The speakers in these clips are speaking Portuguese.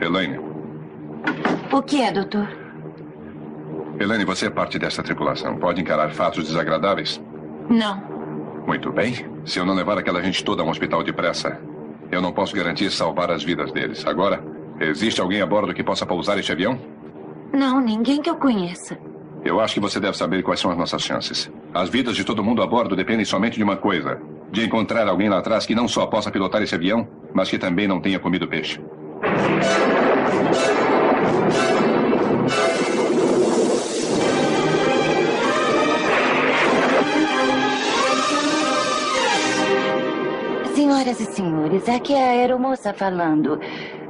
Elaine. O que é, doutor? Elaine, você é parte dessa tripulação. Pode encarar fatos desagradáveis? Não. Muito bem. Se eu não levar aquela gente toda a um hospital depressa, eu não posso garantir salvar as vidas deles. Agora, existe alguém a bordo que possa pousar este avião? Não, ninguém que eu conheça. Eu acho que você deve saber quais são as nossas chances. As vidas de todo mundo a bordo dependem somente de uma coisa: de encontrar alguém lá atrás que não só possa pilotar esse avião, mas que também não tenha comido peixe. Senhoras e senhores, aqui é a aeromoça falando.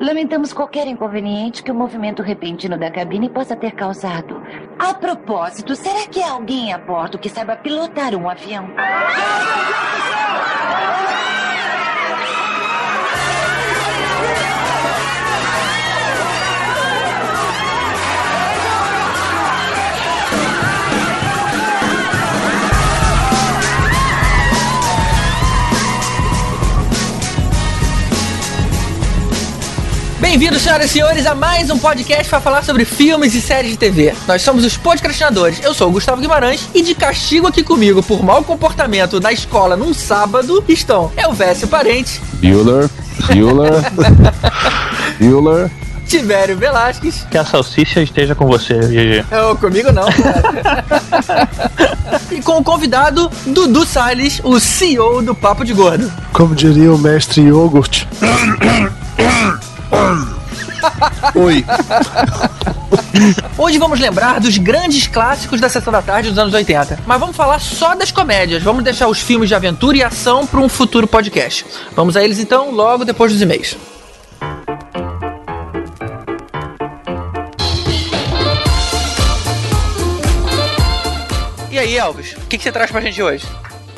Lamentamos qualquer inconveniente que o movimento repentino da cabine possa ter causado. A propósito, será que há alguém a bordo que saiba pilotar um avião? Bem-vindos, senhoras e senhores, a mais um podcast para falar sobre filmes e séries de TV. Nós somos os podcastinadores. Eu sou o Gustavo Guimarães e de castigo aqui comigo por mau comportamento na escola num sábado estão Elvésio Parente, Bueller, Bueller, Bueller. Tibério Velasquez. Que a salsicha esteja com você, GG. Oh, comigo não. e com o convidado Dudu Salles, o CEO do Papo de Gordo. Como diria o mestre Yogurt. Oi. Hoje vamos lembrar dos grandes clássicos da sessão da tarde dos anos 80. Mas vamos falar só das comédias. Vamos deixar os filmes de aventura e ação para um futuro podcast. Vamos a eles então, logo depois dos e-mails. E aí, Elvis, o que, que você traz pra gente hoje?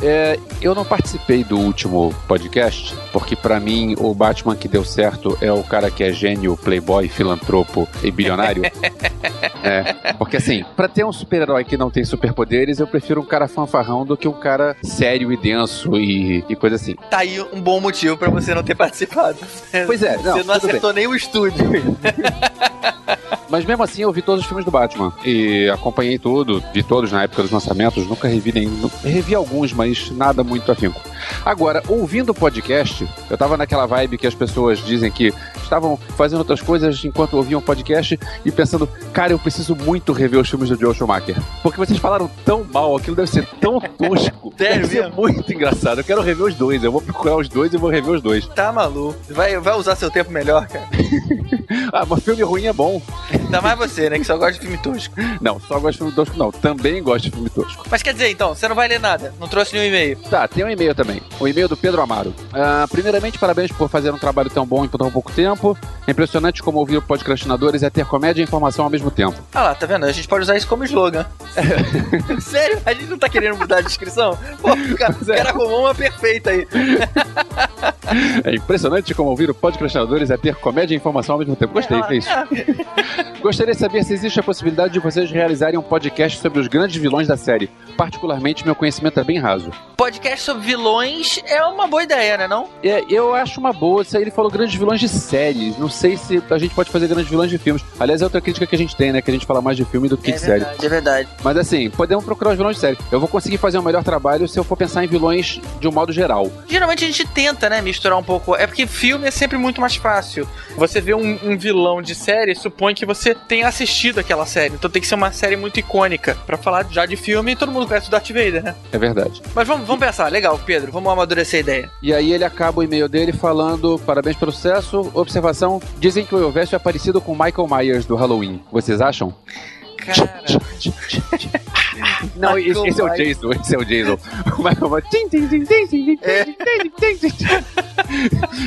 É, eu não participei do último podcast, porque pra mim o Batman que deu certo é o cara que é gênio, playboy, filantropo e bilionário. é, porque assim, pra ter um super-herói que não tem superpoderes, eu prefiro um cara fanfarrão do que um cara sério e denso e, e coisa assim. Tá aí um bom motivo pra você não ter participado. Pois é, não, você não tudo bem. acertou nem o estúdio. Mas mesmo assim eu vi todos os filmes do Batman e acompanhei tudo, vi todos na época dos lançamentos, nunca revi nenhum. Revi alguns, mas nada muito afinco. Agora, ouvindo o podcast, eu tava naquela vibe que as pessoas dizem que estavam fazendo outras coisas enquanto ouviam o podcast e pensando, cara, eu preciso muito rever os filmes do Joe Schumacher. Porque vocês falaram tão mal, aquilo deve ser tão tosco. Sério deve ser muito engraçado. Eu quero rever os dois, eu vou procurar os dois e vou rever os dois. Tá maluco. Vai, vai usar seu tempo melhor, cara. Ah, mas filme ruim é bom. Ainda mais você, né? Que só gosta de filme tosco. Não, só gosto de filme tosco, não. Também gosto de filme tosco. Mas quer dizer, então, você não vai ler nada. Não trouxe nenhum e-mail. Tá, tem um e-mail também. O e-mail do Pedro Amaro. Ah, primeiramente, parabéns por fazer um trabalho tão bom em tão pouco tempo. É impressionante como ouvir o podcastinadores é ter comédia e informação ao mesmo tempo. Ah lá, tá vendo? A gente pode usar isso como slogan. Sério? A gente não tá querendo mudar a descrição? Pô, o cara, o cara arrumou uma perfeita aí. É impressionante como ouvir o podcastinadores é ter comédia e informação ao mesmo tempo. Gostei, é isso. Gostaria de saber se existe a possibilidade de vocês realizarem um podcast sobre os grandes vilões da série. Particularmente, meu conhecimento é bem raso. Podcast sobre vilões é uma boa ideia, né não? É, eu acho uma boa. Isso aí ele falou grandes vilões de séries. Não sei se a gente pode fazer grandes vilões de filmes. Aliás, é outra crítica que a gente tem, né? Que a gente fala mais de filme do que é de série. verdade, é verdade. Mas assim, podemos procurar os vilões de série. Eu vou conseguir fazer um melhor trabalho se eu for pensar em vilões de um modo geral. Geralmente a gente tenta, né, misturar um pouco. É porque filme é sempre muito mais fácil. Você vê um, um vilão de série, supõe que você tenha assistido aquela série. Então tem que ser uma série muito icônica. Pra falar já de filme, todo mundo perto do Darth Vader, né? É verdade. Mas vamos, vamos pensar, legal, Pedro, vamos amadurecer a ideia. E aí ele acaba o e-mail dele falando: parabéns pelo sucesso, observação. Dizem que o Elvest é parecido com Michael Myers do Halloween. Vocês acham? Cara. Não, esse, esse, é o Jason, esse é o Jason. O Michael É.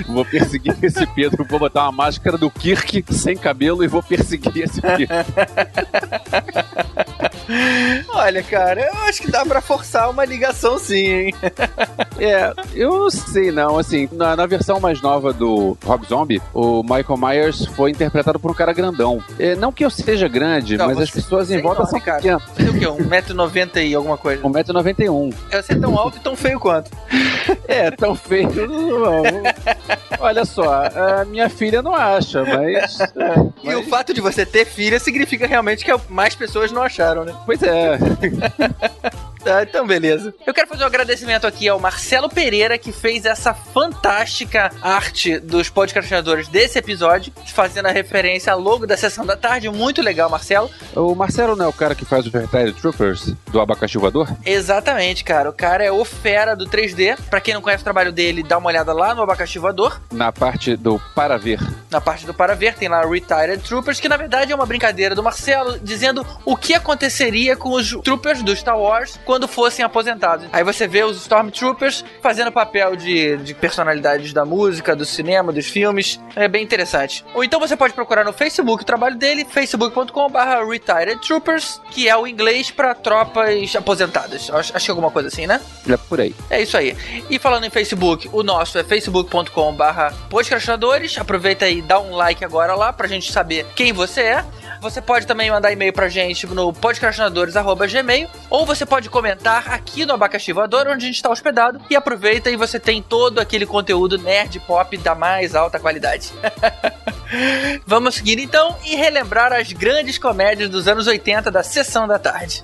Vou perseguir esse Pedro, vou botar uma máscara do Kirk sem cabelo e vou perseguir esse Pedro. Olha, cara, eu acho que dá pra forçar uma ligação sim, hein? É, eu não sei não, assim, na, na versão mais nova do Rob Zombie, o Michael Myers foi interpretado por um cara grandão. É, não que eu seja grande, Não, mas as pessoas em volta são Ricardo. pequenas. Você o quê? 1,90m e alguma coisa? 1,91m. Você é tão alto e tão feio quanto. É, tão feio. não. Olha só, a minha filha não acha, mas. é, E mas- o fato de você ter filha significa realmente que mais pessoas não acharam, né? Pois é. Tá, então beleza. Eu quero fazer um agradecimento aqui ao Marcelo Pereira, que fez essa fantástica arte dos podcastinadores desse episódio, fazendo a referência ao logo da sessão da tarde. Muito legal, Marcelo. O Marcelo não é o cara que faz o Vertile Troopers do abacaxi voador? Exatamente, cara. O cara é o fera do 3D. Pra quem não conhece o trabalho dele, dá uma olhada lá no Abacaxi Voador. Na parte do Para Ver. Na parte do para ver, tem lá Retired Troopers, que na verdade é uma brincadeira do Marcelo, dizendo o que aconteceria com os Troopers do Star Wars quando fossem aposentados. Aí você vê os Stormtroopers fazendo papel de, de personalidades da música, do cinema, dos filmes. É bem interessante. Ou então você pode procurar no Facebook o trabalho dele, facebook.com.br Retired Troopers, que é o inglês para tropas aposentadas. Acho, acho que é alguma coisa assim, né? É por aí. É isso aí. E falando em Facebook, o nosso é facebook.com/barra podcastinadores. Aproveita aí, dá um like agora lá pra gente saber quem você é. Você pode também mandar e-mail pra gente no podcastinadores.gmail ou você pode comentar aqui no Abacaxi Voador, onde a gente está hospedado. E aproveita e você tem todo aquele conteúdo nerd pop da mais alta qualidade. Vamos seguir então e relembrar as grandes comédias dos anos 80 da sessão da tarde.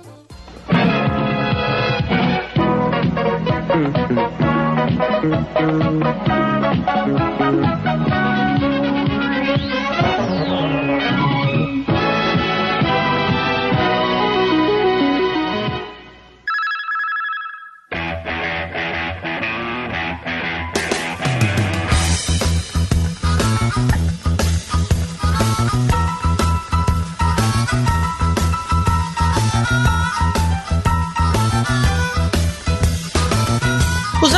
Os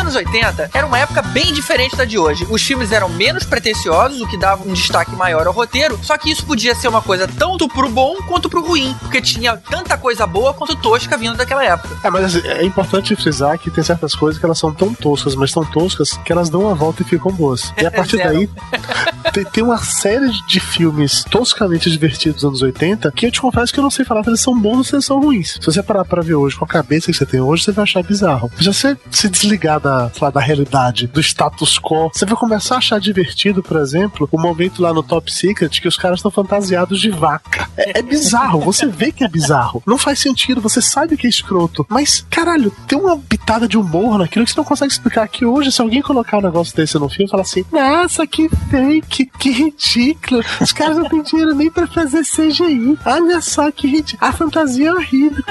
anos 80 era uma época bem diferente da de hoje. Os filmes eram menos pretensiosos, o que dava um destaque maior ao roteiro, só que isso podia ser uma coisa tanto pro bom quanto pro ruim, porque tinha tanta coisa boa quanto tosca vindo daquela época. É, mas assim, é importante frisar que tem certas coisas que elas são tão toscas, mas tão toscas que elas dão a volta e ficam boas. E a partir daí, tem, tem uma série de filmes toscamente divertidos dos anos 80 que eu te confesso que eu não sei falar se eles são bons ou se eles são ruins. Se você parar pra ver hoje com a cabeça que você tem hoje, você vai achar bizarro. Já você se desligar da, sei lá, da realidade, do status quo, você vai começar a achar divertido, por exemplo, o momento lá no Top Secret que os caras estão fantasiados de vaca. É, é bizarro, você vê que é bizarro. Não faz sentido, você sabe que é escroto. Mas, caralho, tem uma pitada de humor naquilo que você não consegue explicar que hoje, se alguém colocar um negócio desse no filme, fala assim: Nossa, que fake, que ridículo. Os caras não têm dinheiro nem pra fazer CGI. Olha só que ridículo. A fantasia é horrível.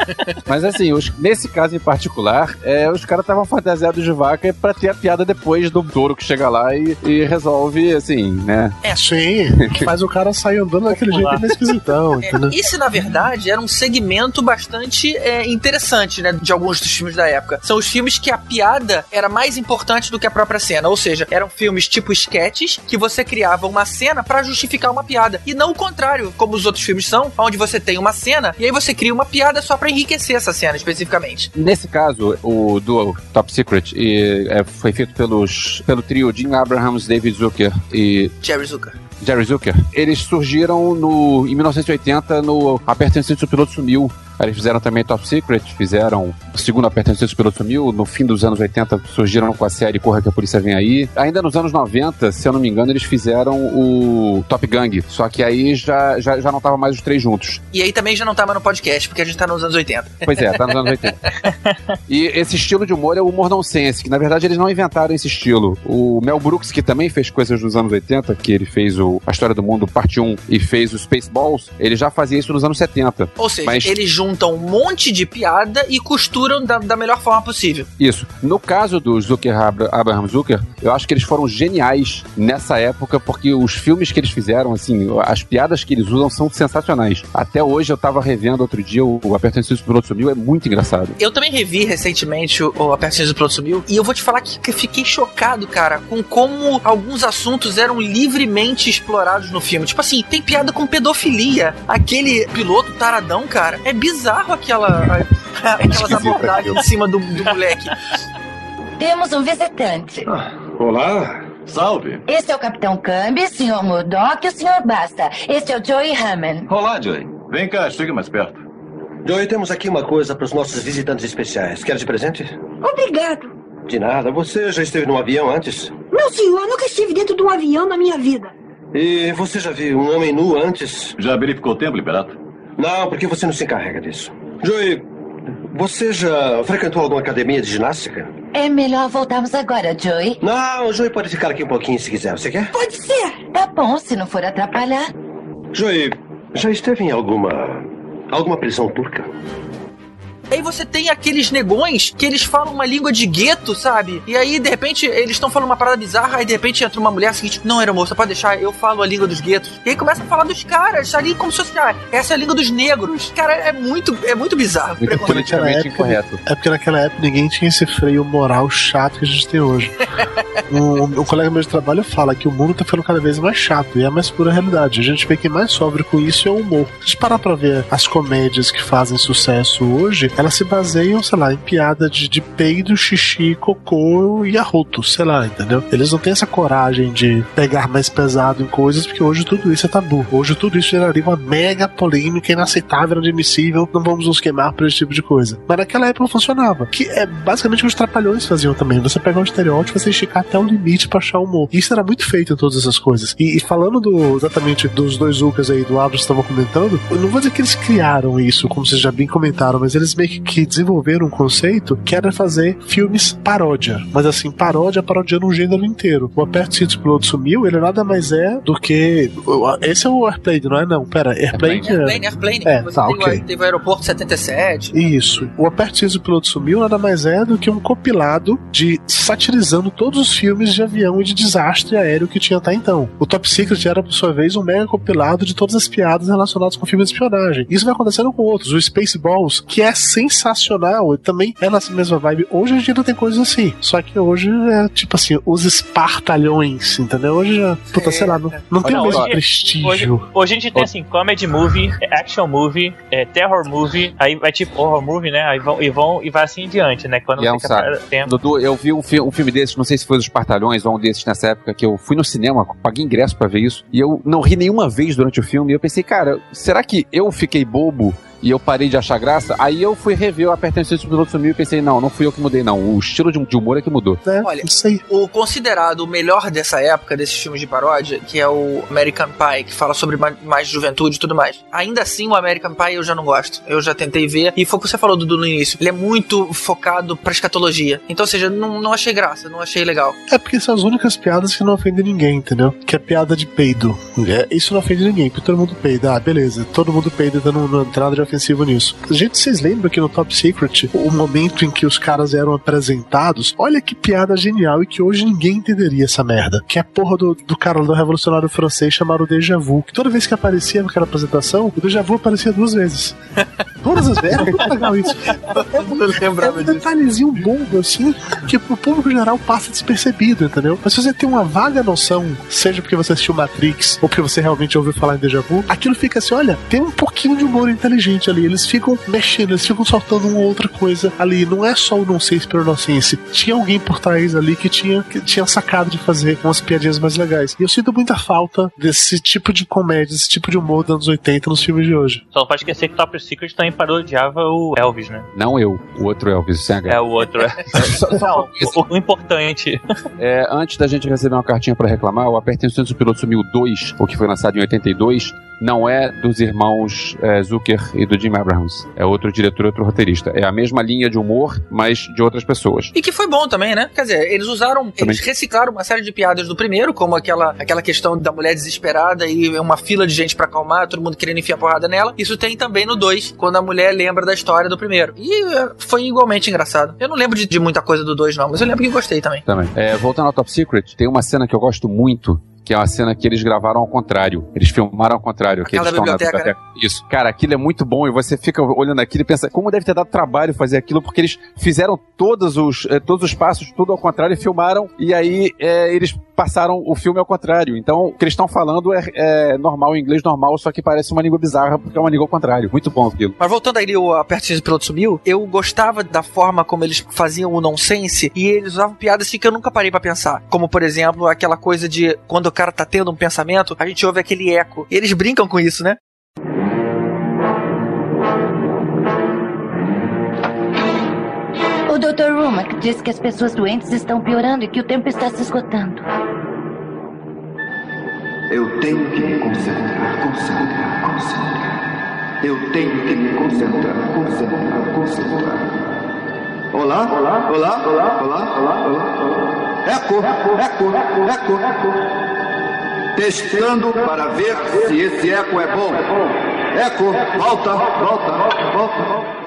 Mas assim, os- nesse caso em particular, é, os caras estavam fantasiados de vaca pra ter a piada depois do touro que chega lá e, e resolve, assim, né? Sim, que faz o cara sair andando daquele jeito meio esquisitão, É, esse, na verdade, era um segmento bastante é, interessante, né? De alguns dos filmes da época. São os filmes que a piada era mais importante do que a própria cena. Ou seja, eram filmes tipo sketches que você criava uma cena pra justificar uma piada. E não o contrário, como os outros filmes são, onde você tem uma cena e aí você cria uma piada só pra enriquecer essa cena especificamente. Nesse caso, o do Top Secret e, é, foi feito pelos, pelo trio Jim Abrahams, David Zucker e Jerry Zucker. Jerry Zucker. Eles surgiram no, em 1980 no Aperta o Cinto, o Piloto Sumiu. Eles fizeram também Top Secret, fizeram o segundo Aperta o Cinto, o Piloto Sumiu. No fim dos anos 80 surgiram com a série Corra que a Polícia Vem Aí. Ainda nos anos 90, se eu não me engano, eles fizeram o Top Gang. Só que aí já, já, já não tava mais os três juntos. E aí também já não tava no podcast, porque a gente tá nos anos 80. Pois é, tá nos anos 80. E esse estilo de humor é o humor nonsense, que na verdade eles não inventaram esse estilo. O Mel Brooks, que também fez coisas dos anos 80, que ele fez o A História do Mundo Parte 1 e fez o Spaceballs, ele já fazia isso nos anos 70. Ou seja, Mas- eles juntam um monte de piada e costuram da, da melhor forma possível. Isso. No caso do Zucker, Abra- Abraham Zucker, eu acho que eles foram geniais nessa época, porque os filmes que eles fizeram, assim, as piadas que eles usam são sensacionais. Até hoje eu tava revendo outro dia o, o Aperta o Piloto Sumiu, é muito engraçado. Eu também revi recentemente o, o Aperções do Piloto Sumiu e eu vou te falar que, fiquei chocado, cara, com como alguns assuntos eram livremente explorados no filme. Tipo assim, tem piada com pedofilia. Aquele piloto taradão, cara, é bizarro aquela, a- aquelas abordagens em cima do, do moleque. Temos um visitante. Olá, salve. Este é o Capitão Cambi, Sr. Murdoch e o Sr. Basta. Este é o Joey Hammond. Olá, Joey. Vem cá, chega mais perto. Joey, temos aqui uma coisa para os nossos visitantes especiais. Quer de presente? Obrigado. De nada. Você já esteve num avião antes? Meu senhor, nunca estive dentro de um avião na minha vida. E você já viu um homem nu antes? Já verificou o tempo, Liberato? Não, porque você não se encarrega disso. Joey, você já frequentou alguma academia de ginástica? É melhor voltarmos agora, Joey. Não, o Joey pode ficar aqui um pouquinho se quiser. Você quer? Pode ser. Tá bom, se não for atrapalhar. Joey, já esteve em alguma. alguma prisão turca? Aí você tem aqueles negões que eles falam uma língua de gueto, sabe? E aí, de repente, eles estão falando uma parada bizarra, aí de repente entra uma mulher seguinte, não, era moça, pode deixar, eu falo a língua dos guetos. E aí começa a falar dos caras, ali como se fosse, ah, essa é a língua dos negros. Cara, é muito, é muito bizarro. Muito Naquela politicamente época- incorreto. É porque naquela época ninguém tinha esse freio moral chato que a gente tem hoje. um, um colega meu de trabalho fala que o mundo tá ficando cada vez mais chato, e é a mais pura realidade. A gente vê que mais sofre com isso é o humor. Se parar pra ver as comédias que fazem sucesso hoje, elas se baseiam, sei lá, em piada de, de peido, xixi, cocô e arroto, sei lá, entendeu? Eles não têm essa coragem de pegar mais pesado em coisas, porque hoje tudo isso é tabu. Hoje tudo isso geraria uma mega polêmica inaceitável, inadmissível, não vamos nos queimar por esse tipo de coisa. Mas naquela época funcionava. Que é basicamente o que os trapalhões faziam também. Você pegar um estereótipo, você esticar até o limite pra achar humor. Isso era muito feito em todas essas coisas. E, e falando do, exatamente dos dois Lucas aí, do Abras que estavam comentando, eu não vou dizer que eles criaram isso, como vocês já bem comentaram, mas eles meio que- que desenvolveram um conceito que era fazer filmes paródia. Mas assim, paródia parodiando um gênero inteiro. O Aperto Cinto Piloto Sumiu, ele nada mais é do que. Esse é o Airplane, não é? Não, pera, Airplane. é- Airplane, Airplane. É, tá, ok. teve o aeroporto 77. Isso. O Aperte Cinto, o Piloto Sumiu nada mais é do que um compilado de satirizando todos os filmes de avião e de desastre aéreo que tinha até então. O Top Secret era, por sua vez, um mega compilado de todas as piadas relacionadas com filmes de espionagem. Isso vai acontecendo com outros. O Spaceballs, que é sensacional, e também é nessa mesma vibe. Hoje a gente ainda tem coisas assim. Só que hoje é tipo assim, os espartalhões, entendeu? Hoje já, puta, sei lá, não, não tem Não, o mesmo hoje- prestígio. Hoje, hoje a gente tem assim, comedy movie, action movie, é, terror movie, aí vai tipo horror movie, né? Aí vão e vão e vai assim em diante, né? Quando E é um tempo. Dudu, eu vi um, fi- um filme desses, não sei se foi dos Partalhões ou um desses nessa época, que eu fui no cinema, paguei ingresso pra ver isso, e eu não ri nenhuma vez durante o filme, e eu pensei, cara, será que eu fiquei bobo e eu parei de achar graça? Aí eu fui rever o Apertando o Piloto Sumiu e pensei, não, não fui eu que mudei, não. O estilo de, de humor é que mudou. né? Olha, Isso aí. O considerado o melhor dessa época, desses filmes de paródia, que é o American Pie, que fala sobre ma- mais juventude e tudo mais. Ainda assim, o American Pie eu já não gosto. Eu já tentei ver. E foi o que você falou, Dudu, no início. Ele é muito focado pra escatologia. Então, ou seja, não, não achei graça, não achei legal. É porque são as únicas piadas que não ofendem ninguém, entendeu? Que é piada de peido. É, isso não ofende ninguém, porque todo mundo peida. Ah, beleza. Todo mundo peida, não tem nada de ofensivo nisso. Gente, vocês lembram que no Top Secret, o momento em que os caras eram apresentados, olha que piada genial e que hoje ninguém entenderia essa merda. Que é a porra do, do cara do revolucionário francês chamado Deja Vu. Que toda vez que aparecia naquela apresentação, o Deja Vu aparecia duas vezes. Todas as vezes. Era muito legal isso. É um, é um detalhezinho bobo, assim, que pro público geral passa despercebido, entendeu? Mas se você tem uma vaga noção, seja porque você assistiu Matrix ou porque você realmente ouviu falar em Deja Vu, aquilo fica assim: olha, tem um pouquinho de humor inteligente ali. Eles ficam mexendo, eles ficam soltando uma outra coisa ali. Não é só o nonsense pelo nonsense. Tinha alguém por trás ali que tinha, que tinha sacado de fazer umas piadinhas mais legais. E eu sinto muita falta desse tipo de comédia, desse tipo de humor dos anos 80 nos filmes de hoje. Só não pode esquecer que Top Secret também parodiava o Elvis, né? Não eu, o outro Elvis, sem H. É o outro. é. Não, o, o importante. É, antes da gente receber uma cartinha pra reclamar, o Apertem o Piloto Sumiu 2, o que foi lançado em 82, não é dos irmãos é, Zucker e do Jim Abrahams. É outro diretor, outro roteirista. É a mesma linha de humor, mas de outras pessoas. E que foi bom também, né? Quer dizer, eles usaram, eles reciclaram uma série de piadas do primeiro, como aquela, aquela questão da mulher desesperada e uma fila de gente pra acalmar, todo mundo querendo enfiar porrada nela. Isso tem também no 2, quando a mulher lembra da história do primeiro. E é, foi igualmente engraçado. Eu não lembro de, de muita coisa do 2, não, mas eu lembro que gostei também. Também. É, voltando ao Top Secret, tem uma cena que eu gosto muito. Que é uma cena que eles gravaram ao contrário. Eles filmaram ao contrário. que Aquela eles estão na biblioteca, né? Isso. Cara, aquilo é muito bom e você fica olhando aquilo e pensa como deve ter dado trabalho fazer aquilo, porque eles fizeram todos os, eh, todos os passos, tudo ao contrário, e filmaram. E aí eh, eles passaram o filme ao contrário. Então, o que eles estão falando é, é normal, em inglês normal, só que parece uma língua bizarra, porque é uma língua ao contrário. Muito bom aquilo. Mas voltando aí o Aperte o Piloto Sumiu, eu gostava da forma como eles faziam o nonsense e eles usavam piadas assim que eu nunca parei pra pensar. Como, por exemplo, aquela coisa de quando o cara tá tendo um pensamento, a gente ouve aquele eco. E eles brincam com isso, né? O Dr. Rumack diz que as pessoas doentes estão piorando e que o tempo está se esgotando. Eu tenho que me concentrar, concentrar, concentrar. Eu tenho que me concentrar, concentrar, concentrar. Olá, olá, olá, olá, olá, olá, olá. Eco, eco, eco, eco, eco. Testando para ver se esse eco é bom. Eco, volta, volta, volta, volta.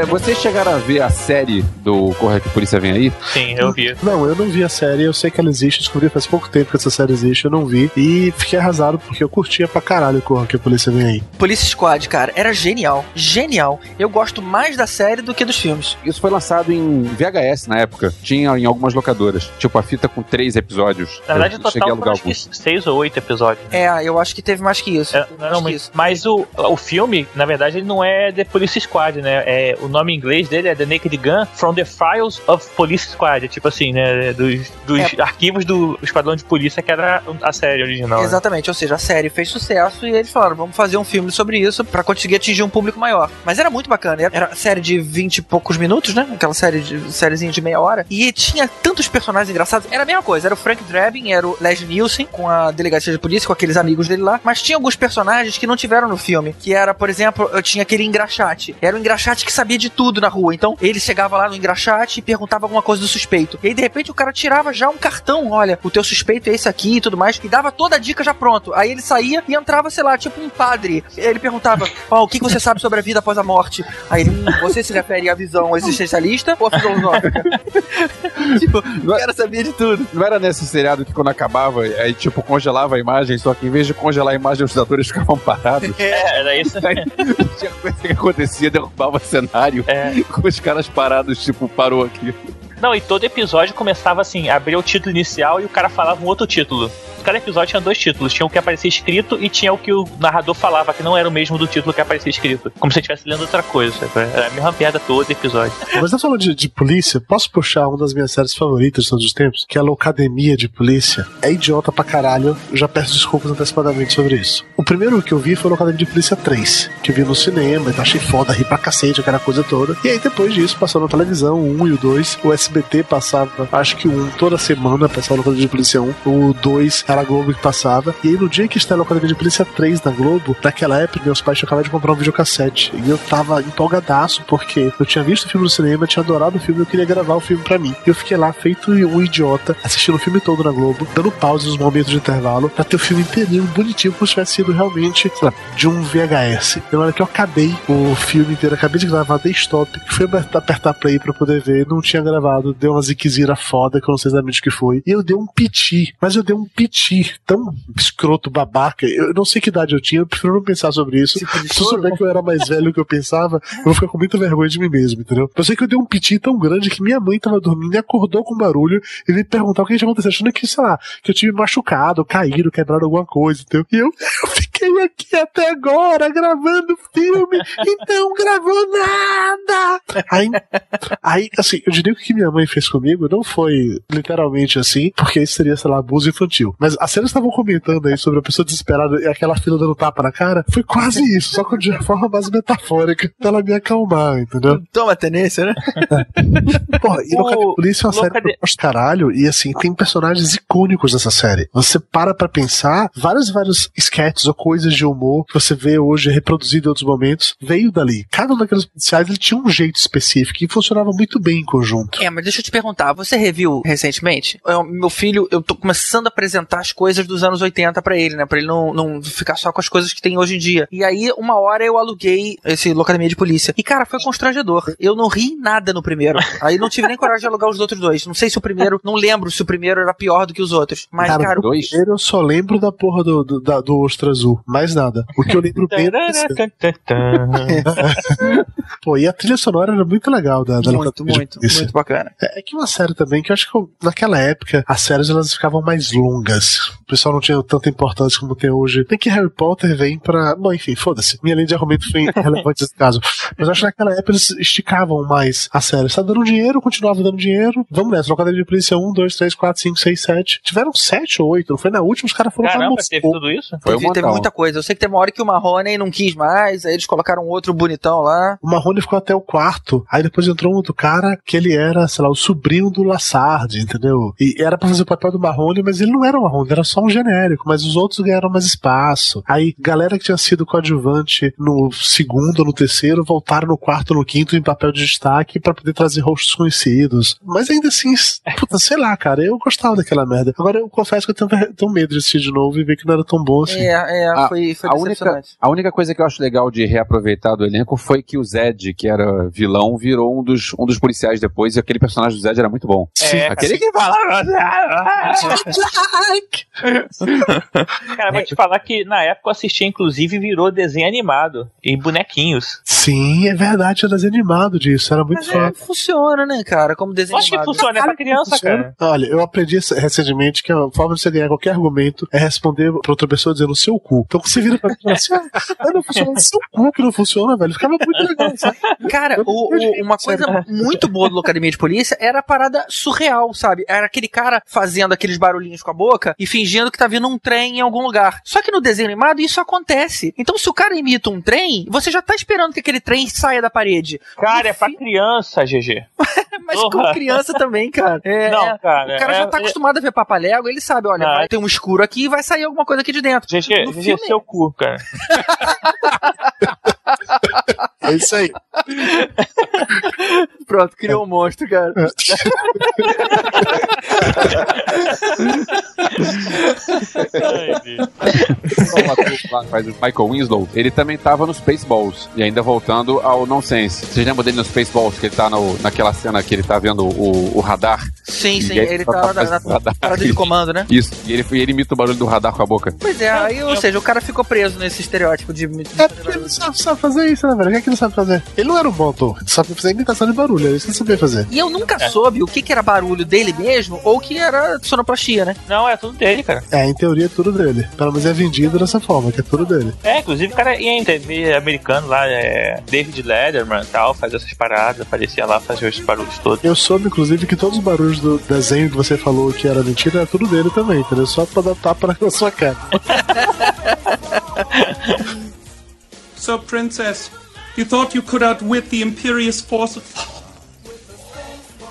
É, vocês chegaram a ver a série do Correio que a Polícia Vem Aí? Sim, eu vi. Não, eu não vi a série, eu sei que ela existe, descobri faz pouco tempo que essa série existe, eu não vi. E fiquei arrasado porque eu curtia pra caralho o Correio que a Polícia Vem Aí. Police Squad, cara, era genial. Genial. Eu gosto mais da série do que dos filmes. Isso foi lançado em VHS na época. Tinha em algumas locadoras. Tipo, a fita com três episódios. Na verdade, eu cheguei a total alugar acho que alguns. seis ou oito episódios. É, eu acho que teve mais que isso. É, não, não, mas, mas o, o filme, na verdade, ele não é The Police Squad, né? É, o nome em inglês dele é The Naked Gun From the Files of Police Squad. É tipo assim, né? Dos, dos É. arquivos do Esquadrão de Polícia, que era a série original. né? Exatamente, ou seja, a série fez sucesso e eles falaram, vamos fazer um filme sobre isso pra conseguir atingir um público maior. Mas era muito bacana, era- era série de 20 e poucos minutos, né? Aquela série de sériezinha de meia hora. E tinha tantos personagens engraçados. Era a mesma coisa, era o Frank Drebin, era o Leslie Nielsen com a delegacia de polícia, com aqueles amigos dele lá. Mas tinha alguns personagens que não tiveram no filme, que era, por exemplo, eu tinha aquele engraxate. Era um engraxate que sabia de tudo na rua. Então, ele chegava lá no engraxate e perguntava alguma coisa do suspeito. E aí, de repente, o cara tirava já um cartão, olha, o teu suspeito é esse aqui e tudo mais, e dava toda a dica já pronto. Aí ele saía e entrava, sei lá, tipo um padre. Ele perguntava, ó, o que que você sabe sobre a vida após a morte? Aí ele, hum, você se refere à visão existencialista ou à filosófica? tipo, o cara sabia de tudo. Não era nesse seriado que quando acabava, aí tipo, congelava a imagem, só que em vez de congelar a imagem, os atores ficavam parados. É, era isso. Aí, tinha coisa que acontecia, derrubava o cenário É. com os caras parados, tipo, parou aqui. Não, e todo episódio começava assim, abria o título inicial e o cara falava um outro título. Cada episódio tinha dois títulos, tinha o que aparecia escrito e tinha o que o narrador falava, que não era o mesmo do título que aparecia escrito. Como se ele estivesse lendo outra coisa. sabe? Era a mesma piada todo episódio. Mas tá falando de, de polícia, posso puxar uma das minhas séries favoritas de todos os tempos? Que é a Loucademia de Polícia. É idiota pra caralho, eu já peço desculpas antecipadamente sobre isso. O primeiro que eu vi foi Loucademia de Polícia 3, que eu vi no cinema, então achei foda, ri pra cacete, aquela coisa toda. E aí depois disso, passou na televisão, o 1 e o 2. O SBT passava, acho que 1 toda semana, passava Loucademia de Polícia 1. O 2 era a Globo que passava. E aí no dia que estava a de Polícia 3 na Globo, naquela época meus pais tinham acabado de comprar um videocassete. E eu tava empolgadaço, porque eu tinha visto o filme no cinema, tinha adorado o filme, eu queria gravar o filme pra mim. E eu fiquei lá, feito um idiota, assistindo o filme todo na Globo, dando pausa nos momentos de intervalo, pra ter o filme inteirinho, bonitinho, como se tivesse sido realmente, sei lá, de um VHS. Na hora que eu acabei o filme inteiro, acabei de gravar, dei stop, fui apertar play pra poder ver, não tinha gravado, deu uma ziquezira foda, que eu não sei exatamente o que foi. E eu dei um piti, mas eu dei um piti tão escroto, babaca, eu não sei que idade eu tinha, eu prefiro não pensar sobre isso. Se eu souber que eu era mais velho do que eu pensava, eu vou ficar com muita vergonha de mim mesmo, entendeu? Eu sei que eu dei um piti tão grande que minha mãe tava dormindo e acordou com barulho e veio perguntar o que tinha acontecido, achando que, sei lá, que eu tive machucado, caído, quebrado alguma coisa, entendeu? E eu, eu fiquei aqui até agora gravando filme e não gravou nada! Aí, aí, assim, eu diria que o que minha mãe fez comigo não foi literalmente assim, porque isso seria, sei lá, abuso infantil. Mas as cenas estavam comentando aí sobre a pessoa desesperada e aquela fila dando tapa na cara, foi quase isso, só que de uma forma mais metafórica, pra ela me acalmar, entendeu? Toma tenência, né? Porra, e O Locademia de Polícia é uma série que gosto caralho, e assim, tem personagens icônicos nessa série. Você para pra pensar, vários vários sketches ou coisas de humor que você vê hoje reproduzido em outros momentos, veio dali. Cada um daqueles policiais, ele tinha um jeito específico e funcionava muito bem em conjunto. É, mas deixa eu te perguntar, você reviu recentemente? Eu- meu filho, eu tô começando a apresentar as coisas dos anos 80 pra ele, né? Pra ele não, não ficar só com as coisas que tem hoje em dia. E aí, uma hora eu aluguei esse Locademia de Polícia. E, cara, foi constrangedor. Eu não ri nada no primeiro. Aí não tive nem coragem de alugar os outros dois. Não sei se o primeiro, não lembro se o primeiro era pior do que os outros. Mas, cara, o Dois? Primeiro eu só lembro da porra do, do, da- do ostra azul. Mais nada. O que eu lembro bem. desse- Pô, e a trilha sonora era muito legal da, da Muito, muito, polícia. muito bacana. É, é que uma série também, que eu acho que eu- naquela época as séries elas ficavam mais longas. O pessoal não tinha tanta importância como tem hoje. Tem que Harry Potter vem pra. Bom, enfim, foda-se. Minha linha de argumento foi irrelevante nesse caso. Mas eu acho que naquela época eles esticavam mais a série. Está dando dinheiro, continuava dando dinheiro. Vamos nessa. Locadora de polícia 1, 2, 3, 4, 5, 6, 7. Tiveram 7 ou 8. Não foi na última, os caras foram pra Caramba, Moscou. teve tudo isso? Foi teve, teve montão. Muita coisa. Eu sei que teve uma hora que o Marrone não quis mais, aí eles colocaram outro bonitão lá. O Marrone ficou até o quarto. Aí depois entrou um outro cara que ele era, sei lá, o sobrinho do Lassard, entendeu? E era pra fazer o papel do Marrone, mas ele não era o Marrone, era só um genérico. Mas os outros ganharam mais espaço. Aí galera que tinha sido coadjuvante no segundo ou no terceiro voltaram no quarto ou no quinto em papel de destaque pra poder trazer rostos conhecidos. Mas ainda assim, puta, sei lá, cara, eu gostava daquela merda. Agora eu confesso que eu tenho, tenho medo de assistir de novo e ver que não era tão bom assim. É, é, A- foi, foi a única, a única coisa que eu acho legal de reaproveitar do elenco foi que o Zed, que era vilão, virou um dos, um dos policiais depois, e aquele personagem do Zed era muito bom. É, Aquele que falava. Cara, vou te falar que na época eu assisti, inclusive, virou desenho animado e bonequinhos. Sim, é verdade, era desanimado disso, era muito Mas foda. é, funciona, né, cara? Como desenho Acho que animado. funciona, é pra criança, cara. Olha, eu aprendi recentemente que a forma de você ganhar qualquer argumento é responder pra outra pessoa dizendo seu cu. Então você vira pra mim e fala assim: ah, não funciona, seu cu que não funciona, velho. Ficava muito legal, sabe? Cara, o- o- uma coisa muito boa do Locademia de Polícia era a parada surreal, sabe? Era aquele cara fazendo aqueles barulhinhos com a boca e fingindo que tá vindo um trem em algum lugar. Só que no desenho animado isso acontece. Então se o cara imita um trem, você já tá esperando que aquele trem saia da parede. Cara, é pra criança, GG. Mas Porra. com criança também, cara. É, Não, é. cara. O cara já tá é- acostumado a ver papalego, ele sabe, olha, Não, vai é- ter um escuro aqui e vai sair alguma coisa aqui de dentro. GG, GG, filme- seu cu, cara. É isso aí. Pronto, criou um monstro, cara. Ai, faz o Michael Winslow, ele também tava no Spaceballs. E ainda voltando ao Nonsense. Vocês lembram dele no Spaceballs, que ele tá no, naquela cena que ele tá vendo o, o radar? Sim, E sim, aí ele tá tá lá na, fazendo na radar. parada de comando, né? Isso, e ele, e ele imita o barulho do radar com a boca. Pois é, aí, ou seja, o cara ficou preso nesse estereótipo de. de- É porque ele sabe, sabe fazer isso, né, velho? O que é que ele sabe fazer? Ele não era um bom ator. Ele sabe fazer imitação de barulho, é isso que ele sabia fazer. E eu nunca É. soube o que, que era barulho dele mesmo ou que era sonoplastia, né? Não, é tudo dele, cara. É, em teoria é tudo dele. Pelo menos é vendido dessa forma, que é tudo dele. É, inclusive o cara ia em TV americano lá, é, David Letterman e tal, fazia essas paradas, aparecia lá, fazia esses barulhos todos. Eu soube, inclusive, que todos os barulhos do desenho que você falou que era mentira, é tudo dele também, entendeu? Só pra dar tapa na sua cara. So, Princess, you thought you could outwit the Imperious forces?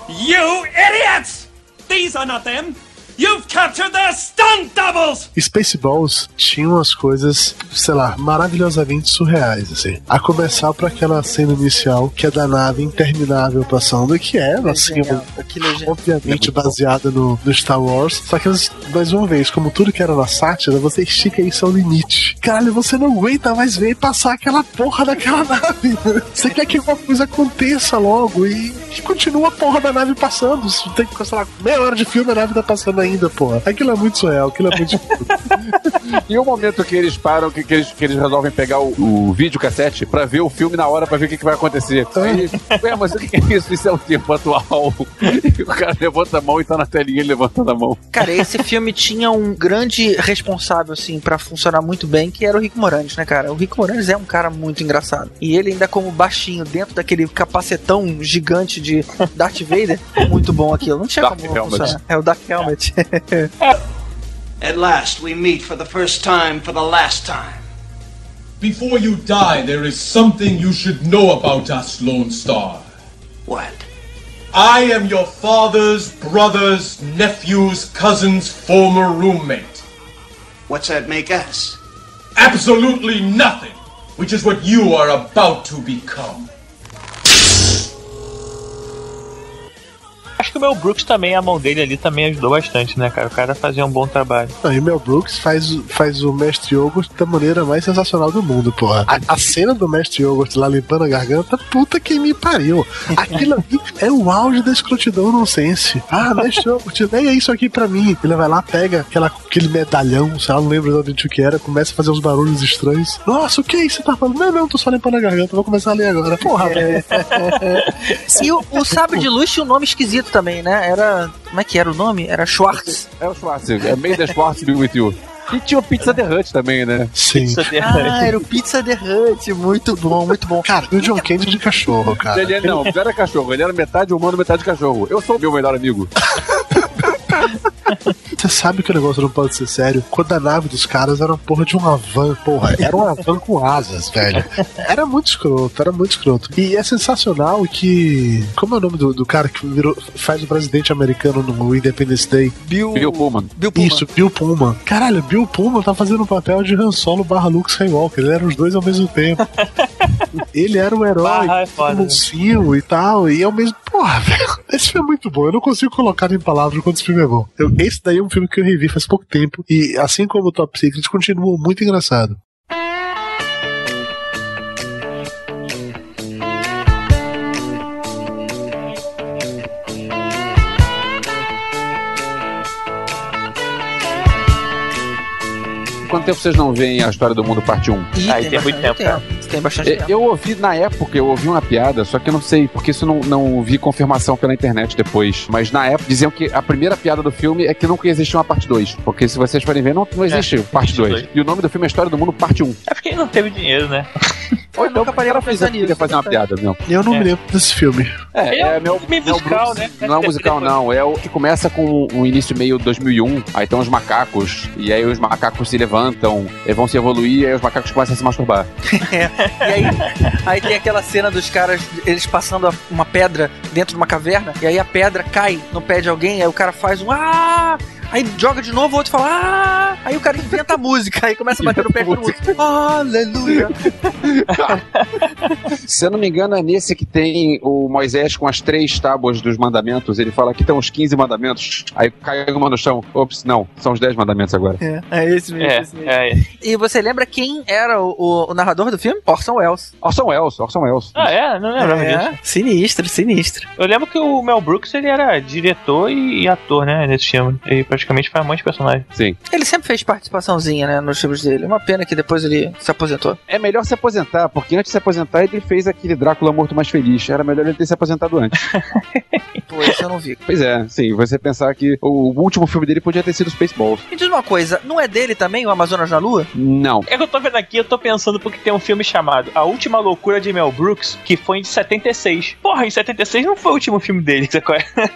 You idiots! These are not them! You've captured their stunt doubles! Spaceballs tinha umas coisas, sei lá, maravilhosamente surreais, assim. A começar por aquela cena inicial, que é da nave interminável passando, que é, assim, Genial, aquilo é obviamente baseada no, no Star Wars. Só que, eles, mais uma vez, como tudo que era na sátira, você estica isso ao limite. Caralho, você não aguenta mais ver passar aquela porra daquela nave. Você quer que alguma coisa aconteça logo e, e continua a porra da nave passando. Tem que, sei lá, meia hora de filme a nave tá passando ainda, porra. Aquilo é muito surreal, aquilo é muito. E o momento que eles param, que, que, eles, que eles resolvem pegar o, o videocassete pra ver o filme na hora, pra ver o que, que vai acontecer. Aí, ué, mas o que é isso? Isso é o tempo atual. E o cara levanta a mão e tá na telinha ele levantando a mão. Cara, esse filme tinha um grande responsável, assim, pra funcionar muito bem, que era o Rico Moranis, né, cara? O Rico Moranis é um cara muito engraçado. E ele ainda como baixinho, dentro daquele capacetão gigante de Darth Vader, muito bom aquilo. Não tinha Dark como Helmet. funcionar. É o Dark Helmet. At last, we meet for the first time for the last time. Before you die, there is something you should know about us, Lone Star. What? I am your father's brother's nephew's cousin's former roommate. What's that make us? Absolutely nothing, which is what you are about to become. Acho que o Mel Brooks também, a mão dele ali também ajudou bastante, né, cara? O cara fazia um bom trabalho. Não, e o Mel Brooks faz, faz o Mestre Yogurt da maneira mais sensacional do mundo, porra. A, a cena do Mestre Yogurt lá limpando a garganta, puta que me pariu. Aquilo ali é o auge da escrotidão nonsense. Ah, Mestre Yogurt, leia isso aqui pra mim. Ele vai lá, pega aquela, aquele medalhão, sei lá, não lembro exatamente o que era, começa a fazer uns barulhos estranhos. Nossa, o que é isso? Você tá falando? Não, não, tô só limpando a garganta, vou começar a ler agora. Porra, velho. E o, o sabre de luz tinha um nome esquisito também, né? Era. Como é que era o nome? Era Schwartz. É o Schwartz, é May the Schwartz be with you. E tinha o Pizza The Hut também, né? Sim. Ah, era o Pizza The Hut. Muito bom, muito bom. Cara, e o John Candy de cachorro, cara. Ele, é- não, não era cachorro, ele era metade humano, metade cachorro. Eu sou o meu melhor amigo. Você sabe que o negócio não pode ser sério? Quando a nave dos caras era uma porra de uma van, porra, era uma van com asas, velho. Era muito escroto, era muito escroto. E é sensacional que. Como é o nome do, do cara que virou, faz o presidente americano no Independence Day? Bill, Bill Pullman. Bill Pullman. Isso, Bill Pullman. Caralho, Bill Pullman tá fazendo o papel de Han Solo barra Luke Skywalker. Ele era os dois ao mesmo tempo. Ele era um herói, Barra é né? e tal, e ao mesmo. Porra, velho. Esse filme é muito bom. Eu não consigo colocar em palavras o quanto esse filme é bom. Eu- esse daí é um filme que eu revi faz pouco tempo, e assim como o Top Secret, continua muito engraçado. Quanto tempo vocês não veem a história do mundo parte 1? Ih, Aí tem muito bastante tempo, cara. Tem bastante É, tempo. Eu ouvi na época, eu ouvi uma piada, só que eu não sei, porque isso não, não vi confirmação pela internet depois. Mas na época diziam que a primeira piada do filme é que nunca existiu uma parte 2. Porque se vocês forem ver, não, não existe parte 2. dois. E o nome do filme é História do Mundo Parte 1. É porque ele não teve dinheiro, né? Ou então nunca parei pra pensar nisso. fazer uma piada mesmo. Eu não É. me lembro desse filme. É, É é, meu, Mel musical, Brooks- né? Não é um musical, não. É o que começa com o início meio 2001. Aí tem uns macacos. E aí os macacos se levantam, e vão se evoluir, e aí os macacos começam a se masturbar. E aí, aí tem aquela cena dos caras, eles passando uma pedra dentro de uma caverna, e aí a pedra cai no pé de alguém, aí o cara faz um ah! Aí joga de novo, o outro fala ah! Aí o cara inventa a música, aí começa a bater no pé do outro. Aleluia! Se eu não me engano, é nesse que tem o Moisés com as três tábuas dos mandamentos. Ele fala que tem uns 15 mandamentos. Aí cai uma no chão. Ops, não. São os 10 mandamentos agora. É, é esse mesmo. É, esse mesmo. é. E você lembra quem era o, o- o narrador do filme? Orson Welles. Orson Welles, Orson Welles. Ah, é? Não lembrava disso. É, sinistro, sinistro. Eu lembro que o Mel Brooks ele era diretor e, e ator, né? Nesse filme. Ele praticamente faz um monte de personagem. Sim. Ele sempre fez participaçãozinha, né, nos filmes dele. Uma pena que depois ele se aposentou. É melhor se aposentar, porque antes de se aposentar, ele fez aquele Drácula Morto Mais Feliz. Era melhor ele ter se aposentado antes. Pô, esse eu não vi. pois é, sim. Você pensar que o último filme dele podia ter sido Spaceballs. Me diz uma coisa, não é dele também o Amazonas na Lua? Não. É que eu tô vendo aqui, eu tô pensando porque tem um filme chamado A Última Loucura de Mel Brooks, que foi em 76. Porra, em 76 não foi o último filme dele, é?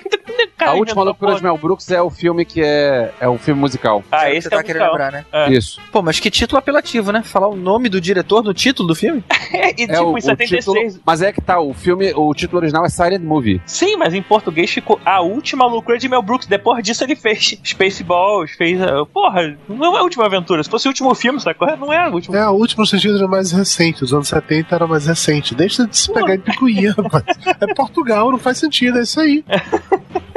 Cara, a última loucura de Mel Brooks é o filme que é, é o filme musical. Ah, Você esse tá é musical. lembrar, né? É. Isso. Pô, mas que título apelativo, né? Falar o nome do diretor no título do filme? e É tipo, o, em o 76. título. Mas é que tá, o filme, o título original é Silent Movie. Sim, mas em português ficou A Última Loucura de Mel Brooks. Depois disso ele fez Spaceballs, fez. uh, Porra, não é a última aventura. Se fosse o último filme, sacou? Não é o último. É, a última sentido era mais recente. Os anos 70 era mais recente. Deixa de se pegar em picuinha, rapaz. É Portugal, não faz sentido, é isso aí.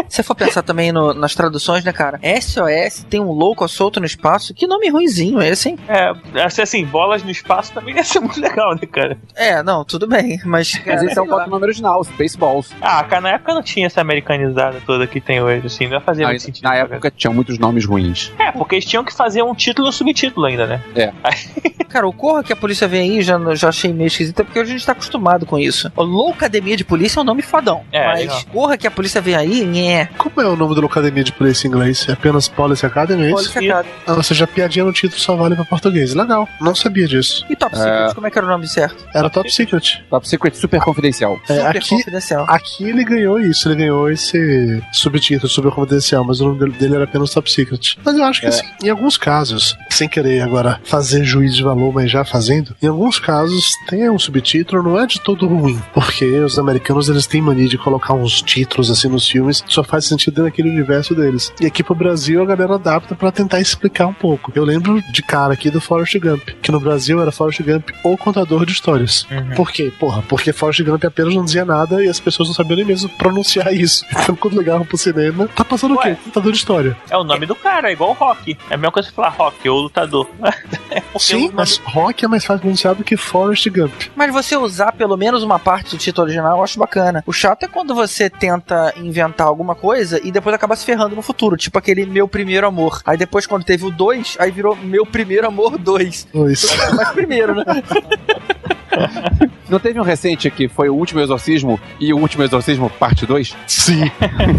Se for pensar também no- nas traduções, né, cara? SOS tem um louco solto no espaço. Que nome ruinzinho esse, hein? É, assim, assim, bolas no espaço também ia ser muito legal, né, cara? É, não, tudo bem, mas. Mas cara, esse é o próprio nome original, Spaceballs. Ah, cara, na época não tinha essa americanizada toda que tem hoje, assim, não ia fazer Aí, muito sentido. na né, época tinha muitos nomes ruins. cara? É, porque eles tinham que fazer um título e um subtítulo ainda, né? Cara, o Corra que a polícia vem aí já, já achei meio esquisito, porque a gente tá acostumado com isso. O Loucademia de Polícia é um nome fodão. É, mas. Corra que a polícia vem aí, nhé. Como é o nome da Academia de Polícia em inglês? É apenas Police Academy, é isso? Polícia Academy. Ou seja, a piadinha no título só vale pra português. Legal, não sabia disso. E Top É. Secret, como é que era o nome certo? Era Top Secret. Top Secret Super Confidencial. É, Super aqui, confidencial. aqui ele ganhou isso, ele ganhou esse subtítulo super confidencial, mas o nome dele- era apenas Top Secret. Mas eu acho que É. assim, em alguns casos, sem querer agora fazer juízo de valor, mas já fazendo, em alguns casos tem um subtítulo, não é de todo ruim, porque os americanos eles têm mania de colocar uns títulos assim nos filmes, só faz sentido naquele universo deles. E aqui pro Brasil a galera adapta pra tentar explicar um pouco. Eu lembro de cara aqui do Forrest Gump, que no Brasil era Forrest Gump ou contador de histórias. Uhum. Por quê? Porra, porque Forrest Gump apenas não dizia nada e as pessoas não sabiam nem mesmo pronunciar isso. Então quando ligavam pro cinema, tá passando o quê? Contador de história. É o nome do cara, é igual rock. É a mesma coisa que falar rock ou lutador. É Sim, nome- mas rock é mais fácil pronunciar do que Forrest Gump. Mas você usar pelo menos uma parte do título original, eu acho bacana. O chato é quando você tenta inventar alguma coisa e depois acaba se ferrando no futuro. Tipo aquele Meu Primeiro Amor. Aí depois, quando teve o 2, aí virou Meu Primeiro Amor 2. Pois. Mas primeiro, né? Não teve um recente que foi o último exorcismo e o último exorcismo parte 2? Sim.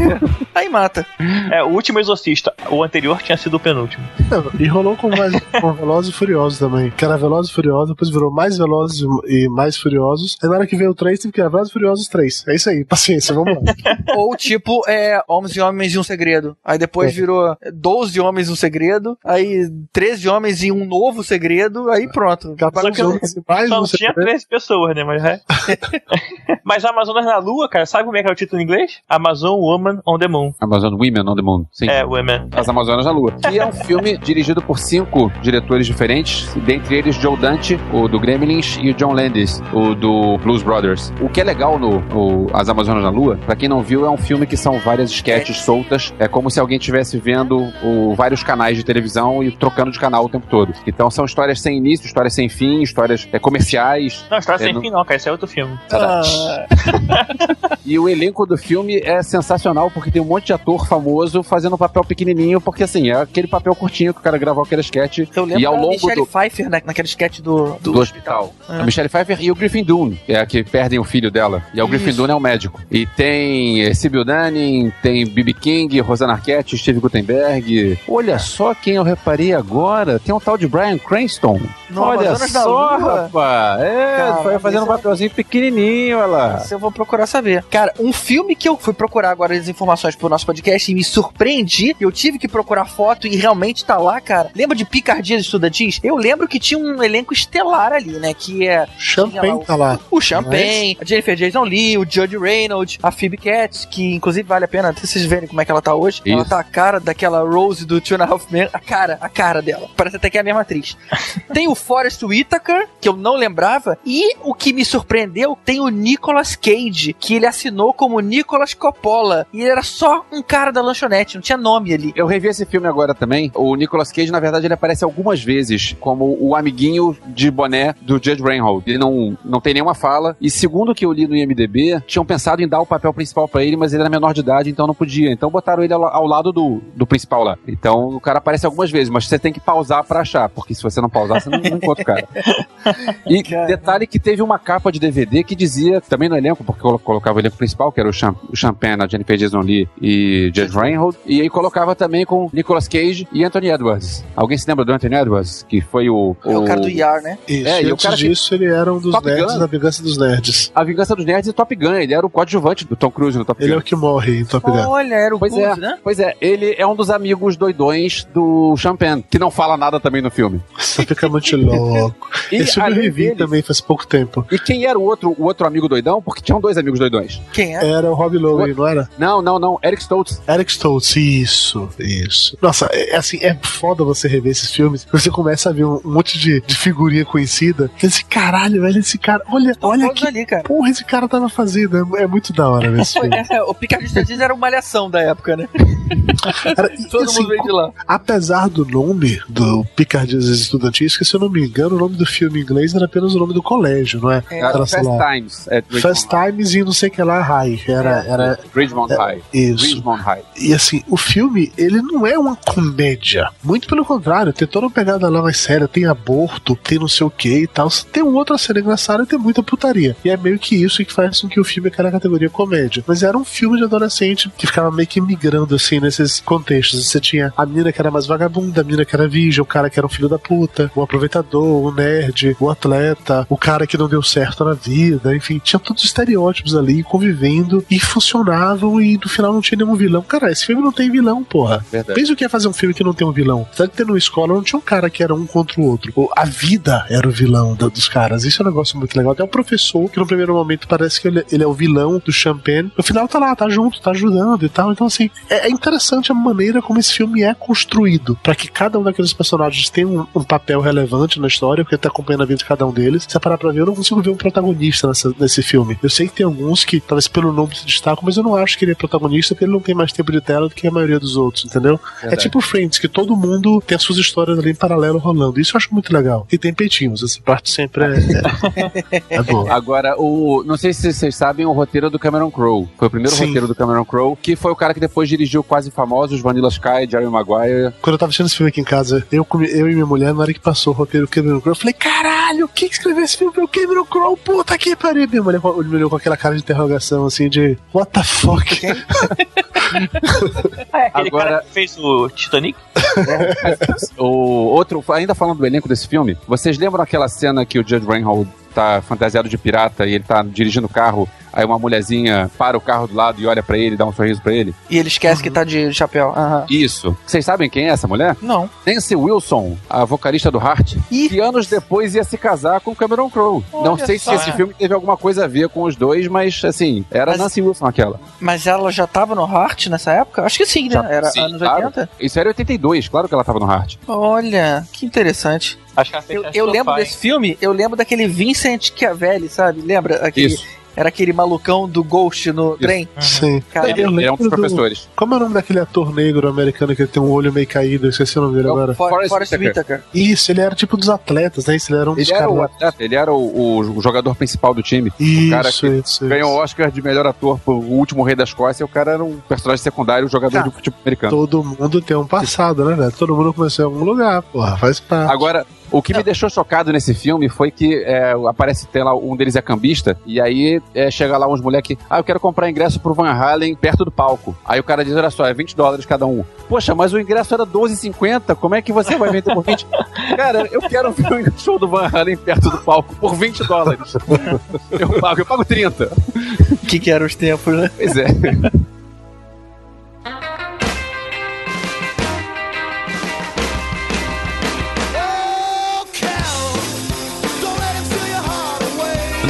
Aí mata. É, o último exorcista. O anterior tinha sido o penúltimo. E rolou com, mais, com Velozes e Furiosos também. Que era Velozes e Furiosos, depois virou mais Velozes e mais Furiosos. Aí na hora que veio o 3, teve que era Velozes e Furiosos 3. É isso aí, paciência, vamos lá. Ou tipo, é Homens e Homens e um Segredo. Aí depois virou 12 Homens e um Segredo. Aí 13 Homens e um novo segredo. Aí pronto. Só que não, mais só um tinha segredo. 13 pessoas, né? Mas, é. Mas Amazonas na Lua, cara, sabe como é que é o título em inglês? Amazon Woman on the Moon. Amazon Women on the Moon. Sim. É, Women. As Amazonas na Lua. Que é um filme dirigido por cinco diretores diferentes, dentre eles Joe Dante, o do Gremlins, e o John Landis, o do Blues Brothers. O que é legal no, no As Amazonas na Lua, pra quem não viu, é um filme que são várias sketches soltas. É como se alguém estivesse vendo o, vários canais de televisão e trocando de canal o tempo todo. Então são histórias sem início, histórias sem fim, histórias é, comerciais. Não, História É, Sem no- Fim não, cara, esse é outro filme. E o elenco do filme é sensacional, porque tem um monte de ator famoso fazendo um papel pequenininho, porque assim, é aquele papel curtinho que o cara gravou aquele sketch. Eu lembro e ao da longo Michelle do, Pfeiffer né, naquele sketch do, do, do hospital. É. A Michelle Pfeiffer e o Griffin Dunne, é a que perdem o filho dela. E é o Griffin. Dunne é o médico. E tem eh, Sybil Dunning, tem B.B. King, Rosanna Arquette, Steve Gutenberg. Olha só quem eu reparei agora. Tem um tal de Brian Cranston. No Olha Amazonas só, rapaz. É, Cara, foi fazendo um é- papelzinho pequenininho, olha lá. Isso eu vou procurar saber. Cara, um filme que eu fui procurar agora as informações pro nosso podcast e me surpreendi, eu tive que procurar foto e realmente tá lá, cara. Lembra de Picardias Estudantis? Eu lembro que tinha um elenco estelar ali, né? Que é. Champagne tá lá. O Champagne, a Jennifer Jason Lee, o Judge Reynolds, a Phoebe Cates, que inclusive vale a pena até vocês verem como é que ela tá hoje. Ela Isso. tá a cara daquela Rose do Two and a Half Men. A cara, a cara dela. Parece até que é a mesma atriz. tem o Forrest Whitaker, que eu não lembrava. E o que me surpreendeu, tem o Nicolas Cage, que ele assinou como Nicolas Coppola. E ele era só um cara da lanchonete, não tinha nome ali. Eu revi esse filme agora também. O Nicolas Cage, na verdade, ele aparece algumas vezes como o amiguinho de boné do Judge Reinhold. Ele não, não tem nenhuma fala. E segundo o que eu li no IMDB, tinham pensado em dar o papel principal pra ele, mas ele era menor de idade, então não podia. Então botaram ele ao, ao lado do, do principal lá. Então o cara aparece algumas vezes, mas você tem que pausar pra achar, porque se você não pausar, você não, não encontra o cara. E detalhe que teve uma capa de DVD que dizia, também no elenco, porque colo- colocava o elenco principal, que era o, Cham o Champagne, a Jennifer Jason Lee e Judge Reinhold, e aí colocava também com Nicolas Cage e Anthony Edwards. Alguém se lembra do Anthony Edwards? Que foi o... É o cara do IAR, né? Isso, É, e e o antes cara que- disso ele era um dos Top nerds Gun? da Vingança dos Nerds. A Vingança dos Nerds e Top Gun. Ele era o coadjuvante do Tom Cruise no Top Ele é Gun. o que morre em Top Gun. Olha, era o Pois Cruise, é, né? pois é, ele é um dos amigos doidões do Champagne, que não fala nada também no filme. Você fica muito louco. E Esse filme eu revi dele- também faz pouco tempo. E quem era o outro, o outro amigo doidão? Porque tinham dois amigos doidões. Quem é? Era o Rob Lowe, não era? Não, não, não. Eric Stoltz. Eric Stoltz, isso, isso. Nossa, é, é assim, é foda você rever esses filmes. Você começa a ver um, um monte de, de figurinha conhecida. Esse caralho, velho, esse cara. Olha, olha todos que ali, cara. porra esse cara tava fazendo. É, é muito da hora ver esse filme. É, o Picardie Estudantis era uma malhação da época, né? Cara, e, Todo assim, mundo veio de lá. Apesar do nome do Picardias Estudantis, que se eu não me engano, o nome do filme em inglês era apenas o nome do colégio, não é? Era sei Fast lá, Times. Fast Times e não sei o que lá, High. Era, era Ridgemont High. isso. Ridgemont High. E assim, o filme, ele não é uma comédia. Muito pelo contrário, tem toda uma pegada lá mais séria. Tem aborto, tem não sei o que e tal. Tem uma outra cena engraçada e tem muita putaria. E é meio que isso que faz com que o filme caia na categoria comédia. Mas era um filme de adolescente que ficava meio que migrando assim nesses contextos. Você tinha a menina que era mais vagabunda, a menina que era virgem, o cara que era um filho da puta, o aproveitador, o nerd, o atleta, o cara que não deu certo na vida, enfim, tinha todos os estereótipos ali convivendo e funcionavam e no final não tinha nenhum vilão. Cara, esse filme não tem vilão, porra. Verdade. Pensa o que é fazer um filme que não tem um vilão. De ter numa escola, não tinha um cara que era um contra o outro. A vida era o vilão da- dos caras. Isso é um negócio muito legal. Até o professor, que no primeiro momento parece que ele, ele é o vilão do Champagne, no final tá lá, tá junto, tá ajudando e tal. Então, assim, é, é interessante a maneira como esse filme é construído. Pra que cada um daqueles personagens tenha um, um papel relevante na história, porque tá acompanhando a vida de cada um deles. Você parar pra ver, eu não consigo ver um protagonista nessa- nesse filme. Eu sei que tem alguns que, talvez pelo nome se destacam, mas eu não acho que ele é protagonista porque ele não tem mais tempo de tela do que a maioria dos outros, entendeu? É Verdade. tipo Friends, que todo mundo tem as suas histórias ali em paralelo rolando. Isso eu acho muito legal. E tem peitinhos, essa parte sempre é, é, é boa. Agora, o. Não sei se vocês sabem o roteiro do Cameron Crowe. Foi o primeiro Sim. roteiro do Cameron Crowe, que foi o cara que depois dirigiu quase famosos Vanilla Sky, Jerry Maguire. Quando eu tava assistindo esse filme aqui em casa, eu, eu e minha mulher, na hora que passou o roteiro do Cameron Crowe, eu falei, caralho, quem que escreveu esse filme? Foi o Cameron Crowe, puta que pariu. Minha mulher olhou com aquela cara de interrogação, assim, de, what the fuck? Ah, é aquele Agora- cara que fez o Titanic? O outro, ainda falando do elenco desse filme, vocês lembram aquela cena que o Judge Reinhold tá fantasiado de pirata e ele tá dirigindo o carro, aí uma mulherzinha para o carro do lado e olha pra ele, dá um sorriso pra ele? E ele esquece que tá de chapéu. Aham. Isso. Vocês sabem quem é essa mulher? Não. Nancy Wilson, a vocalista do Heart, que anos depois ia se casar com Cameron Crowe. Não sei só. se esse filme teve alguma coisa a ver com os dois, mas assim, era Mas- Nancy Wilson aquela. Mas ela já tava no Heart nessa época? Acho que sim, né? Era Sim, anos claro. 80. Isso era 82, claro que ela tava no Heart. Olha, que interessante. Acho que ela fez Eu, eu lembro pai. desse filme, eu lembro daquele Vincent Chiavelli, sabe? Lembra? Aquele, Isso. Era aquele malucão do Ghost no trem. Sim. Cara, Eu Ele é um dos do- professores. Como é o nome daquele ator negro americano que tem um olho meio caído? Eu esqueci o nome dele É agora. For- Forrest Forrest Whitaker. Whitaker. Isso, ele era tipo dos atletas, né? Isso, ele era um dos Ele era, caras. o atleta, ele era o, o jogador principal do time. Isso, o cara que isso, ganhou o isso. Oscar de melhor ator por O Último Rei da Escócia. O cara era um personagem secundário, jogador Tá. de futebol americano. Todo mundo tem um passado, né, velho? Todo mundo começou em algum lugar, porra. Faz parte. Agora, o que me deixou chocado nesse filme foi que é, aparece, tem lá, um deles é cambista, e aí é, chega lá uns moleques, ah, eu quero comprar ingresso pro Van Halen perto do palco. Aí o cara diz, olha só, é 20 dólares cada um. Poxa, mas o ingresso era 12,50, como é que você vai vender por 20? cara, eu quero ver o show do Van Halen perto do palco por 20 dólares. eu pago, eu pago 30. O que, que eram os tempos, né? Pois é.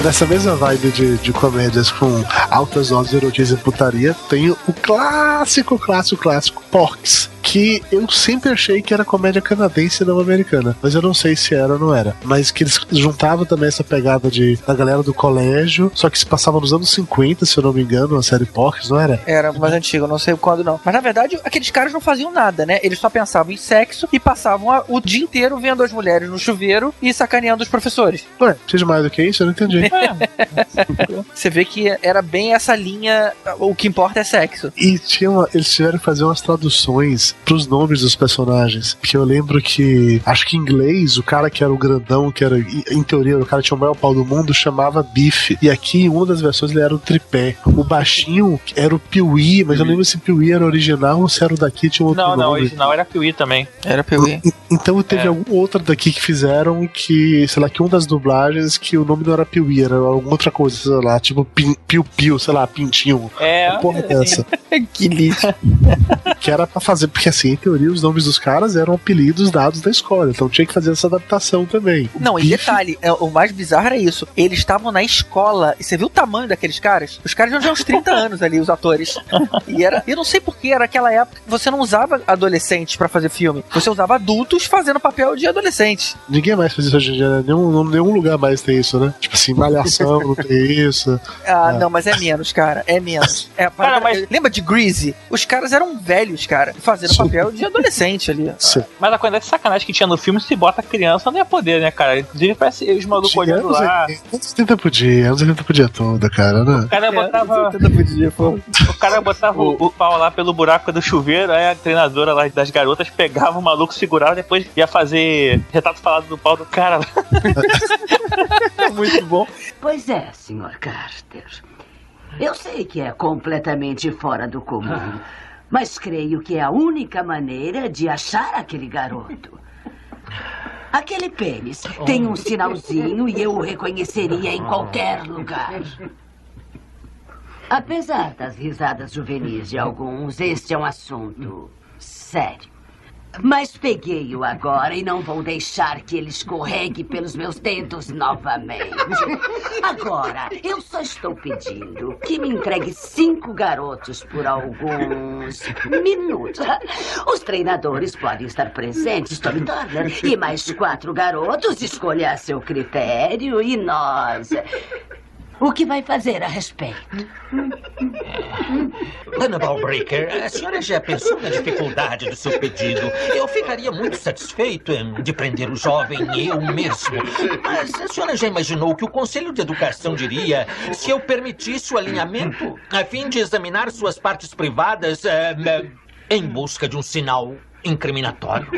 Nessa mesma vibe de, de comédias com altas doses de erotismo e putaria, tem o clássico, clássico, clássico Porks. Que eu sempre achei que era comédia canadense e não americana. Mas eu não sei se era ou não era. Mas que eles juntavam também essa pegada de, da galera do colégio. Só que se passava nos anos 50, se eu não me engano, a série Porks, não era? Era mais antigo, não sei quando não. Mas na verdade, aqueles caras não faziam nada, né? Eles só pensavam em sexo e passavam a- o dia inteiro vendo as mulheres no chuveiro e sacaneando os professores. Ué, precisa de mais do que isso? Eu não entendi. Você vê que era bem essa linha, o que importa é sexo. E tinha uma- eles tiveram que fazer umas traduções pros nomes dos personagens. Porque eu lembro que, acho que em inglês, o cara que era o grandão, que era, em teoria, o cara que tinha o maior pau do mundo, chamava Biff. E aqui, em uma das versões, ele era o tripé. O baixinho era o Piuí, mas eu não lembro se Piuí era original ou se era o daqui e tinha outro Não, não, o nome. original era Piuí também. Era Piuí. Então teve É. algum outra daqui que fizeram que, sei lá, que uma das dublagens que o nome não era Piuí, era alguma outra coisa, sei lá, tipo Pin- Piu Piu, sei lá, Pintinho. É, Uma porra dessa. que lixo. Que era pra fazer, porque assim, em teoria, os nomes dos caras eram apelidos dados da escola, então tinha que fazer essa adaptação também. O Não, e Biff- detalhe, é, o mais bizarro era isso. Eles estavam na escola, e você viu o tamanho daqueles caras? Os caras já tinham uns 30 anos ali, os atores. E era. Eu não sei porquê, era aquela época que você não usava adolescentes pra fazer filme. Você usava adultos fazendo papel de adolescente. Ninguém mais faz isso hoje em dia, né? Nenhum, nenhum lugar mais tem isso, né? Tipo assim, malhação não tem isso. Ah, É. não, mas é menos, cara. É menos. É, Cara, mas- Lembra de Greasy? Os caras eram velhos, cara, fazendo Sim. papel de adolescente ali. Sim. Mas a quantidade de sacanagem que tinha no filme, se bota criança, não ia poder, né, cara? Inclusive parece os malucos olhando anos lá. 80, anos 80 podia, anos 80 podia toda, cara, né? O cara botava, o cara botava o, o pau lá pelo buraco do chuveiro, aí a treinadora lá das garotas pegava o maluco, segurava, depois ia fazer retrato falado do pau do cara lá. Muito bom. Pois é, Sr. Carter. Eu sei que é completamente fora do comum, mas creio que é a única maneira de achar aquele garoto. Aquele pênis tem um sinalzinho e eu o reconheceria em qualquer lugar. Apesar das risadas juvenis de alguns, este é um assunto sério. Mas peguei-o agora e não vou deixar que ele escorregue pelos meus dedos novamente. Agora, eu só estou pedindo que me entregue cinco garotos por alguns minutos. Os treinadores podem estar presentes, Tommy Turner, e mais quatro garotos, escolha a seu critério e nós. O que vai fazer a respeito? Dona Ballbreaker, a senhora já pensou na dificuldade do seu pedido? Eu ficaria muito satisfeito em de prender o jovem eu mesmo. Mas a senhora já imaginou o que o Conselho de Educação diria se eu permitisse o alinhamento a fim de examinar suas partes privadas eh, eh, em busca de um sinal incriminatório?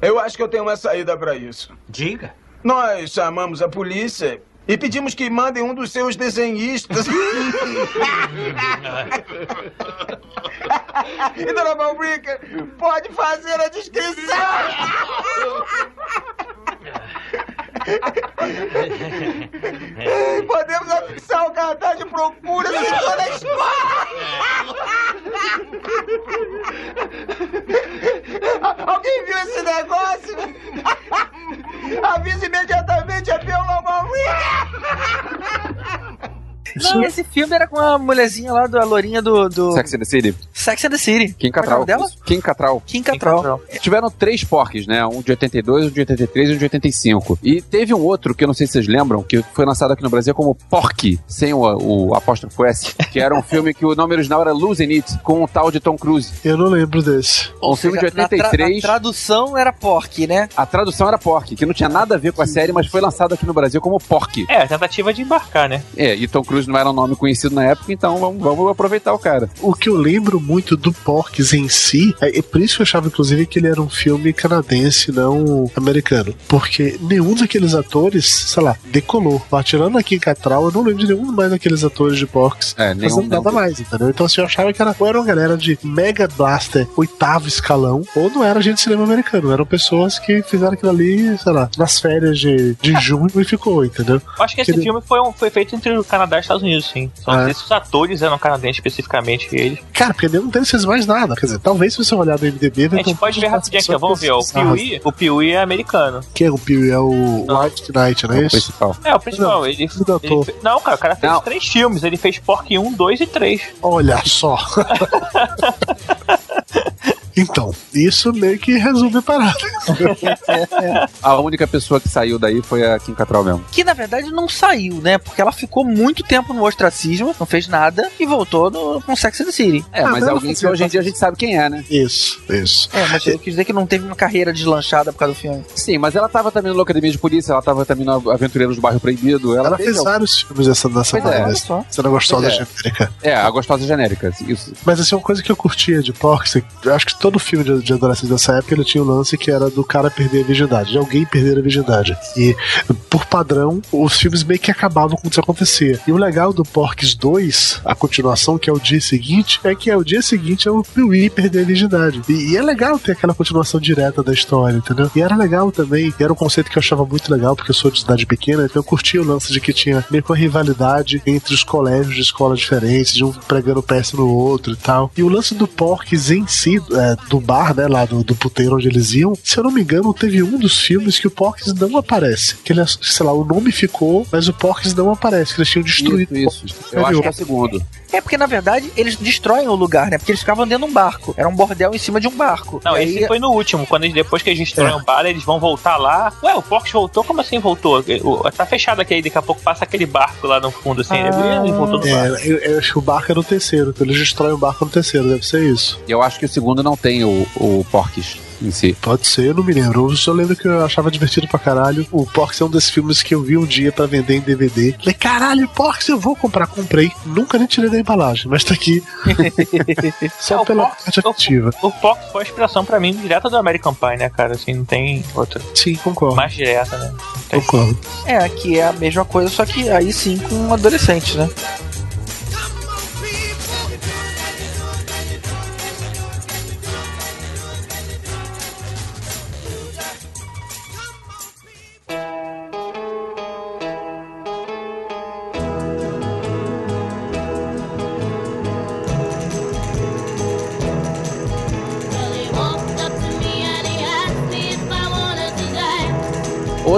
Eu acho que eu tenho uma saída para isso. Diga. Nós chamamos a polícia e pedimos que mandem um dos seus desenhistas. e Dona Malbrica pode fazer a descrição. Podemos afixar o cartaz de procura na toda escola. Alguém viu esse negócio? Avise imediatamente a Piola Não, esse filme era com a mulherzinha lá, do, a lourinha do, do... Sex and the City. Sex and the City. Kim é Cattrall. nome dela? Kim Cattrall. Kim Cattrall. Tiveram três porques, né? Um de 82, um de 83 e um de 85. E teve um outro, que eu não sei se vocês lembram, que foi lançado aqui no Brasil como Porky, sem o, o apóstrofo S, que era um filme que o nome original era Losing It, com o tal de Tom Cruise. Eu não lembro desse. Um filme de Na tra- 83. a tradução era pork, né? A tradução era Porky, que não tinha nada a ver com a série, mas foi lançado aqui no Brasil como Porky. É, a tentativa de embarcar, né? É, e Tom Cruise não era um nome conhecido na época, então vamos, vamos aproveitar o cara. O que eu lembro muito do Porks em si, é, é por isso que eu achava, inclusive, que ele era um filme canadense, não americano. Porque nenhum daqueles atores, sei lá, decolou. Tirando aqui em Catral, eu não lembro de nenhum mais daqueles atores de Porks É, nenhum- fazendo nada mais, entendeu? Então, assim, eu achava que era, ou era uma galera de Mega Blaster oitavo escalão, ou não era gente de cinema americano. Eram pessoas que fizeram aquilo ali, sei lá, nas férias de, de junho e ficou, entendeu? Eu acho que esse filme foi, um- foi feito entre o Canadá os Estados Unidos, sim. Só não Ah, sei se os atores eram canadenses especificamente, eles. Cara, porque deles fez mais nada. Quer dizer, talvez se você olhar no MDB, A gente pode ver rapidinho aqui, ó, vamos ver. ó, O Piuí, o Piuí é americano. Que é o Piuí? É o White Knight, não é isso? principal. É, o principal. Não, ele, do ele Não, cara, o cara fez três filmes. Ele fez Pork 1, 2 e 3. Olha só. então, isso meio que resume a parada. A única pessoa que saiu daí foi a Kim Cattrall mesmo. Que na verdade não saiu, né? Porque ela ficou muito tempo no ostracismo, não fez nada e voltou no, com Sex and the City. É, mas é alguém que hoje em dia a gente sabe quem é, né? Isso, isso. É, mas eu quis dizer que não teve uma carreira deslanchada por causa do filme. Sim, mas ela tava também no Academia de Polícia, ela tava também no Aventureiros do Bairro Proibido. Ela, Ela fez algum- vários filmes dessa, dessa é, só. Cena gostosa é. genérica. É, a gostosa genérica. Isso. Mas assim, uma coisa que eu curtia de Porks, eu acho que todo filme de, de adolescente dessa época ele tinha um lance que era do cara perder a virgindade, de alguém perder a virgindade. E, por padrão, os filmes meio que acabavam quando isso acontecia. E o legal do Porks 2, a continuação, que é o dia seguinte, é que é o dia seguinte é o Piuí perder a virgindade. E, e é legal ter aquela continuação direta da história, entendeu? E era legal também, era um conceito que eu achava muito legal, porque eu sou de cidade pequena, então eu curtia o lance de que tinha meio que uma rivalidade entre os colégios de escolas diferentes, de um pregando peça no outro e tal. E o lance do Porks em si, é, do bar, né, lá do, do puteiro onde eles iam, se eu não me engano, teve um dos filmes que o Porks não aparece. Que ele, é, sei lá, o nome ficou, mas o Porks não aparece, que eles tinham destruído. Isso, isso. Eu acho que é o segundo. É porque na verdade eles destroem o lugar, né? Porque eles ficavam dentro de um barco. Era um bordel em cima de um barco. Não, E esse aí- foi no último. Quando eles, depois que eles destroem É. o bar, eles vão voltar lá. Ué, o Porks voltou? Como assim voltou? O- Tá fechado aqui aí, daqui a pouco passa aquele barco lá no fundo, assim. Ah. Ele voltou no É, barco. eu, eu acho que o barco é no terceiro, então eles destroem o barco no terceiro, deve ser isso. Eu acho que o segundo não tem o, o Porques em si. Pode ser, eu não me lembro. Eu só lembro que eu achava divertido pra caralho. O Porks é um desses filmes que eu vi um dia pra vender em DVD. Falei, caralho, Porks, eu vou comprar. Comprei. Nunca nem tirei da embalagem, mas tá aqui. Só pela parte afetiva. O Porks foi a inspiração pra mim direta do American Pie, né, cara? Assim, não tem outra. Sim, concordo. Mais direta, né? Concordo. É, que é a mesma coisa, só que aí sim com adolescentes, né?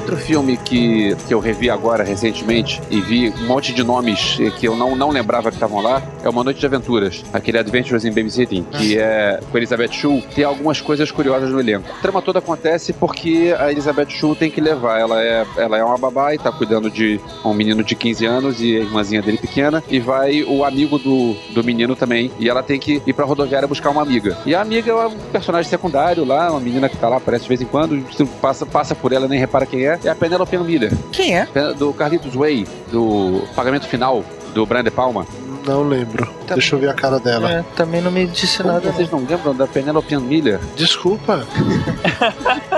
Outro filme que, que eu revi agora recentemente e vi um monte de nomes que eu não, não lembrava que estavam lá é Uma Noite de Aventuras, aquele Adventures in Babysitting, que é com Elizabeth Shue. Tem algumas coisas curiosas no elenco. A trama toda acontece porque a Elizabeth Shue tem que levar. Ela é, ela é uma babá e tá cuidando de um menino de 15 anos e a irmãzinha dele pequena. E vai o amigo do, do menino também. E ela tem que ir pra rodoviária buscar uma amiga. E a amiga é um personagem secundário lá, uma menina que tá lá, aparece de vez em quando. Passa, passa por ela, nem repara quem é. É a Penelope Miller. Quem é? Do Carlitos Way, do Pagamento Final, do Brian De Palma. Não lembro. Deixa eu ver a cara dela. É, também não me disse Como nada. vocês não lembram da Penelope Miller? Desculpa.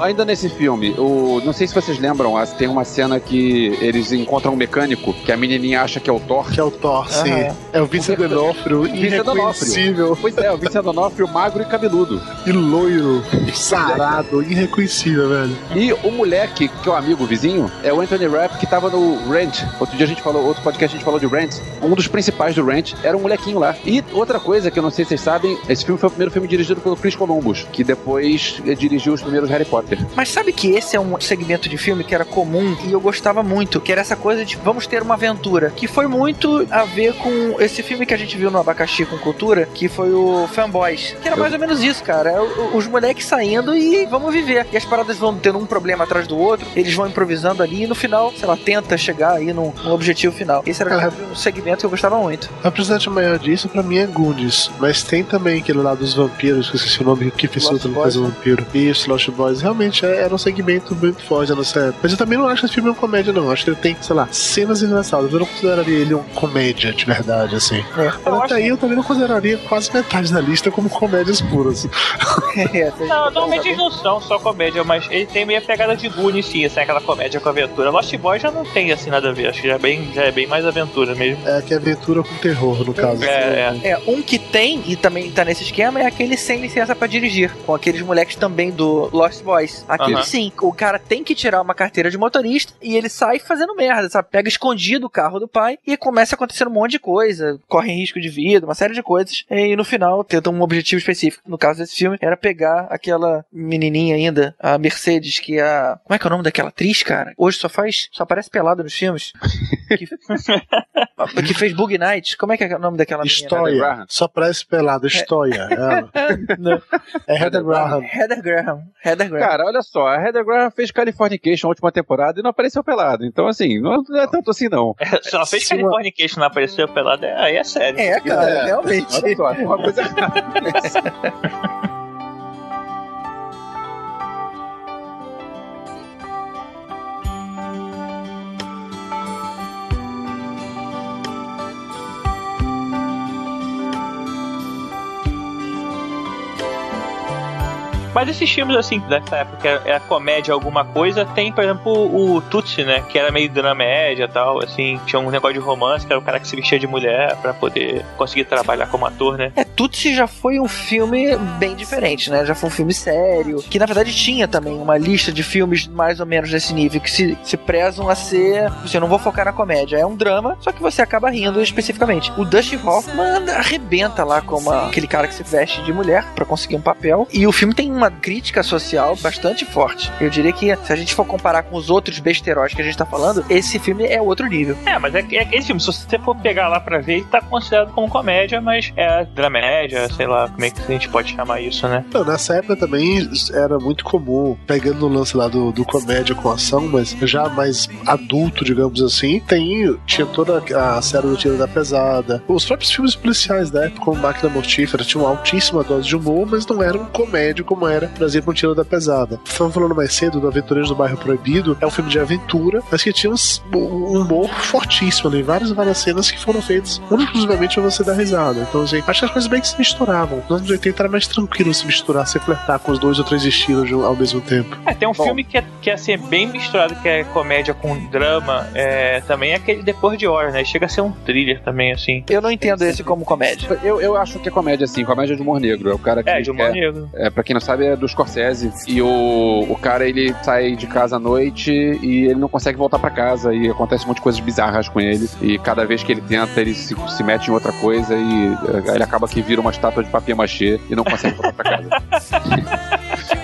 Ainda nesse filme, o, não sei se vocês lembram, tem uma cena que eles encontram um mecânico que a menininha acha que é o Thor. Que é o Thor, sim. É o Vincent D'Onofrio, irreconhecível. Pois é, o Vincent D'Onofrio magro e cabeludo. E loiro, sarado, irreconhecível, velho. E o moleque, que é o amigo vizinho, é o Anthony Rapp, que tava no Rent. Outro dia a gente falou, outro podcast a gente falou de Rent. Um dos principais do Rent era um molequinho lá. E outra coisa que eu não sei se vocês sabem, esse filme foi o primeiro filme dirigido pelo Chris Columbus, que depois eh, dirigiu os primeiros Harry Potter. Mas sabe que esse é um segmento de filme que era comum e eu gostava muito, que era essa coisa de vamos ter uma aventura, que foi muito a ver com esse filme que a gente viu no Abacaxi com Cultura, que foi o Fanboys, que era mais ou menos isso, cara. É Os moleques saindo e vamos viver. E as paradas vão tendo um problema atrás do outro, eles vão improvisando ali e no final, sei lá, tenta chegar aí num, num objetivo final. Esse era um segmento que eu gostava muito. A representante maior disso pra mim é Goonies. Mas tem também aquele lá dos vampiros, que eu esqueci o nome, Lost Sutherland Boys, faz vampiro. Isso, Lost Boys. Realmente é- era um segmento muito forte nessa época. Mas eu também não acho que esse filme é uma comédia, não. Acho que ele tem, sei lá, cenas engraçadas. Eu não consideraria ele uma comédia de verdade, assim. Mas até aí eu também não consideraria quase metade da lista como comédias puras. Não, normalmente eles não são só comédia, mas ele tem meio a pegada de Goonies, sim, assim, aquela comédia com aventura. Lost Boys já não tem assim nada a ver, acho que já é bem, já é bem mais aventura mesmo. É que é aventura com terror, no caso. É, é. É, um que tem e também tá nesse esquema é aquele sem licença pra dirigir, com aqueles moleques também do Lost Boys. Aquele Aham. sim, o cara tem que tirar uma carteira de motorista e ele sai fazendo merda, sabe? Pega escondido o carro do pai e começa a acontecer um monte de coisa, corre risco de vida, uma série de coisas, e no final tenta um objetivo específico. No caso desse filme, era pegar aquela menininha ainda, a Mercedes, que é a. Como é que é o nome daquela atriz, cara? Hoje só faz. Só aparece pelada nos filmes. que, que fez Bug Night. Como é que é o nome daquela menina? História. Só parece pelado, história. Ela. Não. É Heather Graham. Heather Graham. Heather Graham. Cara, olha só, a Heather Graham fez Californication na última temporada e não apareceu pelado. Então, assim, não é tanto assim, não. Se ela fez Californication não apareceu pelada, é- aí é sério. É, cara, realmente. Olha só, é uma coisa Mas esses filmes, assim, dessa época, é a comédia alguma coisa, tem, por exemplo, o Tutsi, né? Que era meio dramédia e tal, assim, tinha um negócio de romance, que era o cara que se vestia de mulher pra poder conseguir trabalhar como ator, né? É, Tutsi já foi um filme bem diferente, né? Já foi um filme sério, que na verdade tinha também uma lista de filmes mais ou menos desse nível, que se, se prezam a ser. Você não vou focar na comédia, é um drama, só que você acaba rindo especificamente. O Dustin Hoffman arrebenta lá como aquele cara que se veste de mulher pra conseguir um papel, e o filme tem uma crítica social bastante forte. Eu diria que se a gente for comparar com os outros besteróis que a gente tá falando, esse filme é outro nível. É, mas é, é esse filme, se você for pegar lá pra ver, ele tá considerado como comédia, mas é dramédia, sei lá, como é que a gente pode chamar isso, né? Não, nessa época também era muito comum, pegando no lance lá do, do comédia com ação, mas já mais adulto, digamos assim, tem, tinha toda a série do Tiro da Pesada. Os próprios filmes policiais da época, como Máquina Mortífera, tinham uma altíssima dose de humor, mas não eram comédia como era, por exemplo, um Tiro da Pesada. Estavam falando mais cedo do Aventureiros do Bairro Proibido, é um filme de aventura, mas que tinha um humor fortíssimo ali, várias várias cenas que foram feitas exclusivamente pra você dar risada. Então, assim, acho que as coisas bem que se misturavam. Nos anos 80 era mais tranquilo se misturar, se flertar com os dois ou três estilos ao mesmo tempo. É, tem um filme que é, que é assim, bem misturado, que é comédia com drama, é, também é aquele Depois de Horas, né? Chega a ser um thriller também, assim. Eu não entendo esse como comédia. Eu, eu acho que é comédia, sim, comédia de humor negro. É o cara que. É, de humor é, negro. É, pra quem não sabe, é do Scorsese. E o, o cara, ele sai de casa à noite e ele não consegue voltar pra casa. E acontece um monte de coisas bizarras com ele. E cada vez que ele tenta, ele se, se mete em outra coisa e eh, ele acaba que vira uma estátua de papier machê e não consegue voltar pra casa.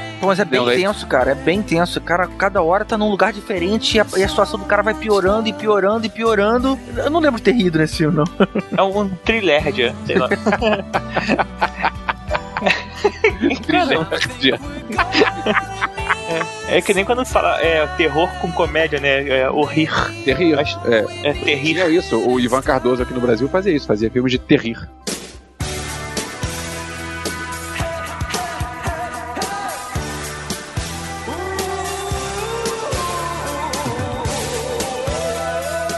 Pô, mas é bem tenso, cara. É bem tenso. Cara, cada hora tá num lugar diferente e a, e a situação do cara vai piorando e piorando e piorando. Eu não lembro de ter rido nesse filme, não. É um trilérdia, sei lá. É, é que nem quando fala é, terror com comédia, né? É, o rir. Terrir. É, é terrível. É isso. O Ivan Cardoso aqui no Brasil fazia isso, fazia filmes de terrir.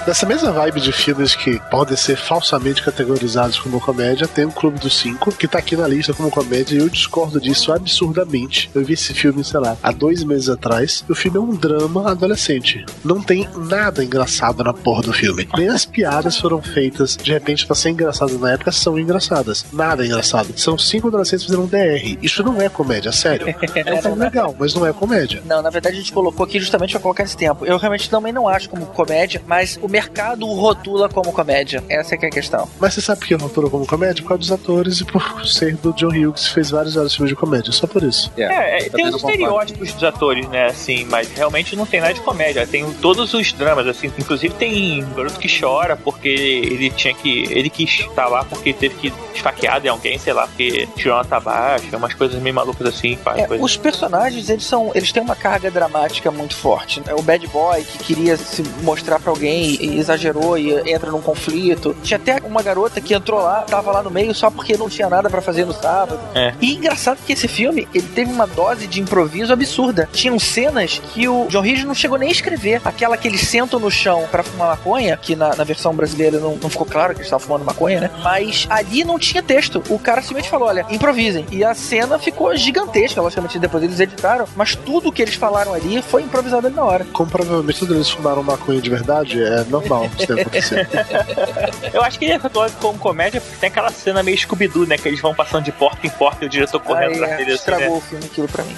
Nessa mesma vibe de filmes que podem ser falsamente categorizados como comédia, tem o Clube dos Cinco, que tá aqui na lista como comédia, e eu discordo disso absurdamente. Eu vi esse filme, sei lá, há dois meses atrás. O filme é um drama adolescente. Não tem nada engraçado na porra do filme. Nem as piadas foram feitas, de repente, pra ser engraçadas na época, são engraçadas. Nada é engraçado. São cinco adolescentes fazendo um DR. Isso não é comédia, sério. É um filme legal, mas não é comédia. Não, na verdade a gente colocou aqui justamente pra colocar esse tempo. Eu realmente também não acho como comédia, mas o mercado o rotula como comédia. Essa é que é a questão. Mas você sabe por que rotula como comédia? Por causa dos atores e por ser do John Hughes, que fez vários vários filmes de comédia. Só por isso. É, é, tem os estereótipos dos atores, né, assim, mas realmente não tem nada de comédia. Tem todos os dramas, assim, inclusive tem um garoto que chora porque ele tinha que. ele quis estar lá porque teve que esfaqueado em alguém, sei lá, porque tirou uma nota baixa, umas coisas meio malucas assim, faz É, coisa. os personagens, eles são. Eles têm uma carga dramática muito forte. É o bad boy que queria se mostrar pra alguém e exagerou e entra num conflito. Tinha até uma garota que entrou lá, tava lá no meio só porque não tinha nada pra fazer no sábado. É. E engraçado que esse filme, ele teve uma dose de improviso absurda. Tinham cenas que o John Ridge não chegou nem a escrever. Aquela que eles sentam no chão pra fumar maconha, que na, na versão brasileira não, não ficou claro que eles estavam fumando maconha, né? Mas ali não tinha texto. O cara simplesmente falou: olha, improvisem. E a cena ficou gigantesca, logicamente depois eles editaram, mas tudo que eles falaram ali foi improvisado ali na hora. Como provavelmente todos eles fumaram maconha de verdade, é normal isso ter acontecido. Eu acho que ele é atuado como comédia porque tem aquela cena meio Scooby-Doo, né? Que eles vão passando de porta em porta e o diretor correndo Aí, pra é, ele assim, estragou né? o filme aquilo pra mim.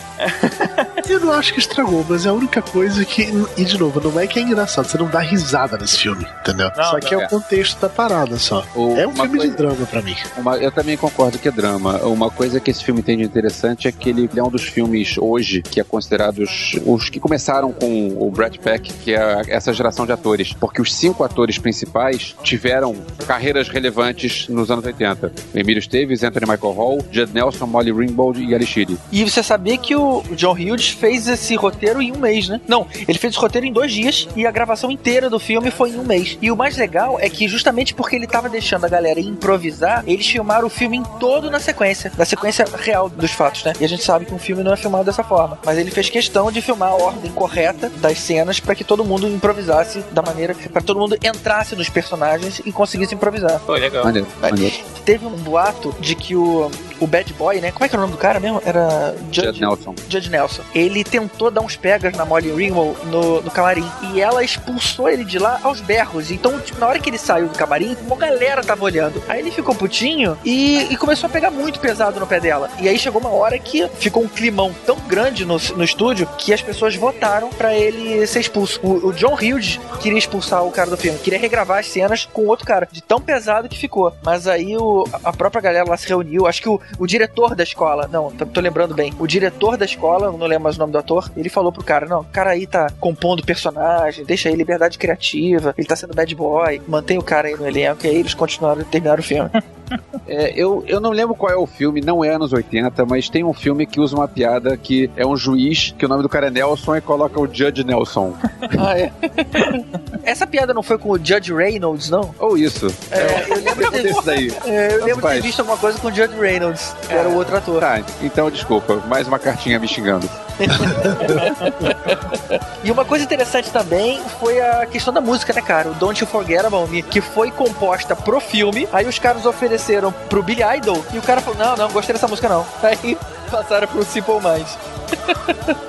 Eu não acho que estragou, mas é a única coisa que. E de novo, não é que é engraçado, você não dá risada nesse filme, entendeu? Não, só não. que é o É. contexto da parada só. O- é um filme coisa- de drama pra mim. Uma- eu também concordo que é drama. Uma coisa que esse filme tem de interessante é que ele é um dos filmes hoje que é considerados os que começaram com o Brad Pitt, que é essa geração de atores. Porque os cinco atores principais tiveram carreiras relevantes nos anos 80. Emílio Esteves, Anthony Michael Hall, Judd Nelson, Molly Ringwald e Ali Sheedy. E você sabia que o John Hughes fez esse roteiro em um mês, né? Não, ele fez esse roteiro em dois dias e a gravação inteira do filme foi em um mês. E o mais legal é que justamente porque ele tava deixando a galera improvisar, eles filmaram o filme em todo na sequência, na sequência real dos fatos, né? E a gente sabe que um filme não é filmado dessa forma. Mas ele fez questão de filmar a ordem correta das cenas para que todo mundo improvisasse da maneira, para todo mundo entrasse nos personagens e conseguisse improvisar. Pô, legal. Maneiro, maneiro. Teve um boato de que o, o Bad Boy, né? Como é que é o nome do cara mesmo? Era Judd Nelson. Judge Nelson. Ele tentou dar uns pegas na Molly Ringwald no, no camarim. E ela expulsou ele de lá aos berros. Então, tipo, na hora que ele saiu do camarim, uma galera tava olhando. Aí ele ficou putinho e, e começou a pegar muito pesado no pé dela. E aí chegou uma hora que ficou um climão tão grande no, no estúdio que as pessoas votaram pra ele ser expulso. O, o John Hughes queria expulsar o cara do filme. Queria regravar as cenas com outro cara. De tão pesado que ficou. Mas aí o, a própria galera lá se reuniu. Acho que o, o diretor da escola, não, tô, lembrando bem. O diretor da escola, não lembro mais o nome do ator, ele falou pro cara: não, o cara aí tá compondo personagem, deixa aí liberdade criativa, ele tá sendo bad boy, mantém o cara aí no elenco, e aí eles continuaram terminaram o filme. É, eu, eu não lembro qual é o filme, não é anos 80, mas tem um filme que usa uma piada que é um juiz, que o nome do cara é Nelson e coloca o Judge Nelson. ah, é. Essa piada não foi com o Judge Reynolds, não? Ou isso. É, eu lembro de Desse daí. É, eu lembro de ter visto alguma coisa com o Judge Reynolds, que era o outro ator. Tá, então desculpa, mais uma cartinha me xingando. E uma coisa interessante também foi a questão da música, né, cara? O Don't You Forget About Me, que foi composta pro filme. Aí os caras ofereceram pro Billy Idol e o cara falou: Não, não, gostei dessa música não. Aí passaram pro Simple Minds.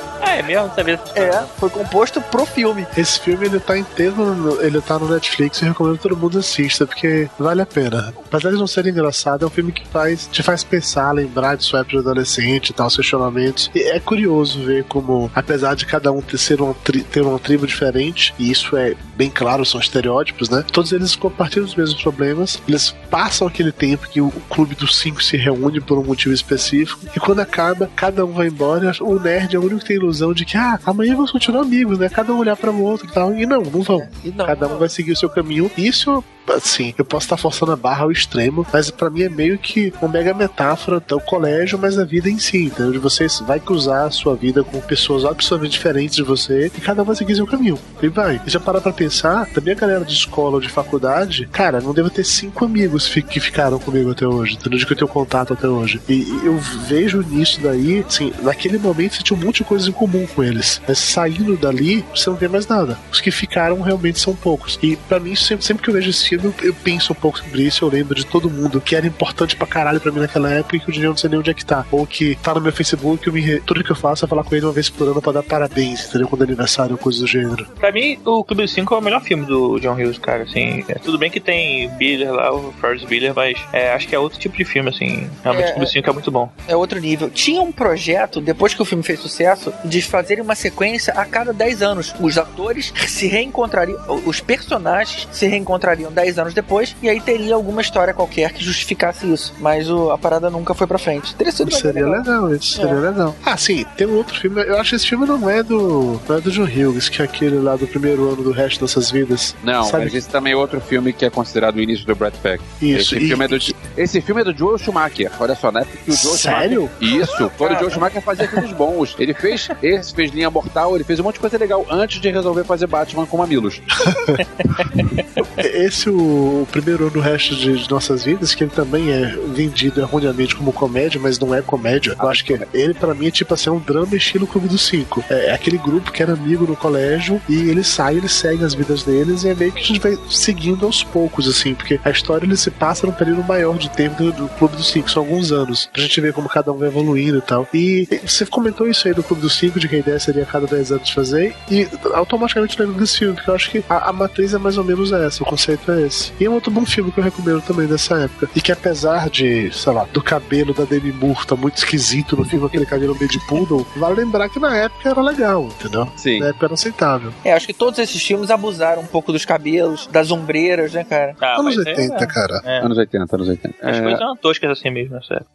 Ah, é mesmo? Sabia? É, foi composto pro filme. Esse filme ele tá inteiro, no- ele tá no Netflix e eu recomendo que todo mundo assista, porque vale a pena. Apesar de não ser engraçado, é um filme que faz, te faz pensar, lembrar de sua época de adolescente e tal, os questionamentos. E é curioso ver como, apesar de cada um ter, ser uma, tri- ter uma tribo diferente, e isso é bem claro, são estereótipos, né? Todos eles compartilham os mesmos problemas, eles passam aquele tempo que o clube dos cinco se reúne por um motivo específico, e quando acaba, cada um vai embora, o nerd é o único que tem a ilusão de que, ah, amanhã vamos continuar amigos, né? Cada um olhar para o outro e tal, e não, não vão. Cada um vai seguir o seu caminho. Isso, assim, eu posso estar forçando a barra ao extremo, mas pra mim é meio que uma mega metáfora do colégio, mas a vida em si, entendeu? De você vai cruzar a sua vida com pessoas absolutamente diferentes de você e cada um vai seguir seu caminho. E vai. E já parar pra pensar, também a galera de escola ou de faculdade, cara, não devo ter cinco amigos que ficaram comigo até hoje, entendeu? De que eu tenho contato até hoje. E eu vejo nisso daí, assim, naquele momento você tinha um monte de coisas em comum com eles. Mas saindo dali, você não tem mais nada. Os que ficaram realmente são poucos. E pra mim, sempre, sempre que eu vejo esse filme, eu, eu penso um pouco sobre isso. Eu lembro de todo mundo que era importante pra caralho pra mim naquela época e que hoje em dia eu não sei nem onde é que tá. Ou que tá no meu Facebook, eu me re- tudo que eu faço é falar com ele uma vez por ano pra dar parabéns, entendeu? Quando é aniversário ou coisa do gênero. Pra mim, o Clube dos Cinco é o melhor filme do John Hughes, cara. Assim, é, tudo bem que tem Biller lá, o Ferris Biller, mas é, acho que é outro tipo de filme, assim. Realmente, É, o Clube dos Cinco é muito bom. É outro nível. Tinha um projeto, depois que o filme fez sucesso, de fazerem uma sequência a cada 10 anos. Os atores se reencontrariam, os personagens se reencontrariam 10 anos depois, e aí teria alguma história qualquer que justificasse isso. Mas o- a parada nunca foi pra frente. Teria sido Seria legal, isso seria É. legal. Ah, sim, tem um outro filme. Eu acho que esse filme não é do. Não é do John Hughes, que é aquele lá do primeiro ano do resto dessas vidas. Não, Sabe mas esse também é outro filme que é considerado o início do Brad Pack. Isso, Esse, e- filme, é do, esse filme é do Joel Schumacher. Olha só, na época que o Joel Sério? Schumacher... Isso, quando o Joel Schumacher fazia filmes bons. Ele fez esse, fez Linha Mortal, ele fez um monte de coisa legal antes de resolver fazer Batman com mamilos. Esse o, primeiro ano do resto de, de nossas vidas, que ele também é vendido erroneamente como comédia, mas não é comédia. Eu acho que ele, pra mim, é tipo assim, é um drama estilo Clube dos Cinco. É, é aquele grupo que era amigo no colégio e eles saem, eles seguem as vidas deles e é meio que a gente vai seguindo aos poucos, assim, porque a história ele se passa num período maior de tempo do, do Clube dos Cinco, são alguns anos. Pra gente ver como cada um vai evoluindo e tal. E você comentou isso aí do Clube dos Cinco, de que a ideia seria cada 10 anos fazer, e automaticamente lembro desse filme, porque eu acho que a, a matriz é mais ou menos essa, o conceito é esse. E é um outro bom filme que eu recomendo também dessa época. E que apesar de, sei lá, do cabelo da Demi Moore tá muito esquisito no filme, aquele cabelo meio de poodle, vale lembrar que na época era legal, entendeu? Sim. Na época era aceitável. É, acho que todos esses filmes abusaram um pouco dos cabelos, das ombreiras, né, cara? Ah, Anos mas é- 80, cara. É. Anos 80, anos 80. As É, coisas eram toscas assim mesmo, nessa época.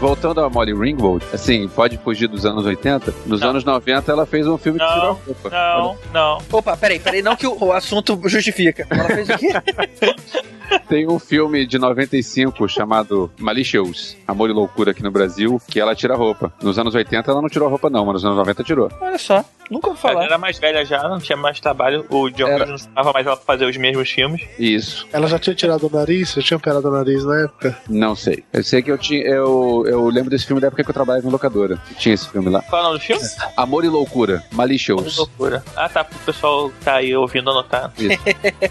Voltando a Molly Ringwald, assim, pode fugir dos anos 80. Nos anos 90 ela fez um filme que tirou a roupa. Não, não. Opa, peraí, peraí, não que o, o assunto justifica. Ela fez o quê? Tem um filme de 95 chamado Malicious, Amor e Loucura aqui no Brasil, que ela tira a roupa. Nos anos 80 ela não tirou a roupa não, mas nos anos 90 tirou. Olha só, nunca ouvi Ela falar. era mais velha já, não tinha mais trabalho. O John Era. Não estava mais ela pra fazer os mesmos filmes. Isso. Ela já tinha tirado o nariz? Já tinha operado o nariz na época? Não sei. Eu sei que eu tinha. Eu, eu lembro desse filme da época que eu trabalhava em locadora. Tinha esse filme lá. Qual é o nome do filme? Amor e Loucura, Malicious. loucura. Ah, tá. O pessoal tá aí ouvindo anotar. Isso.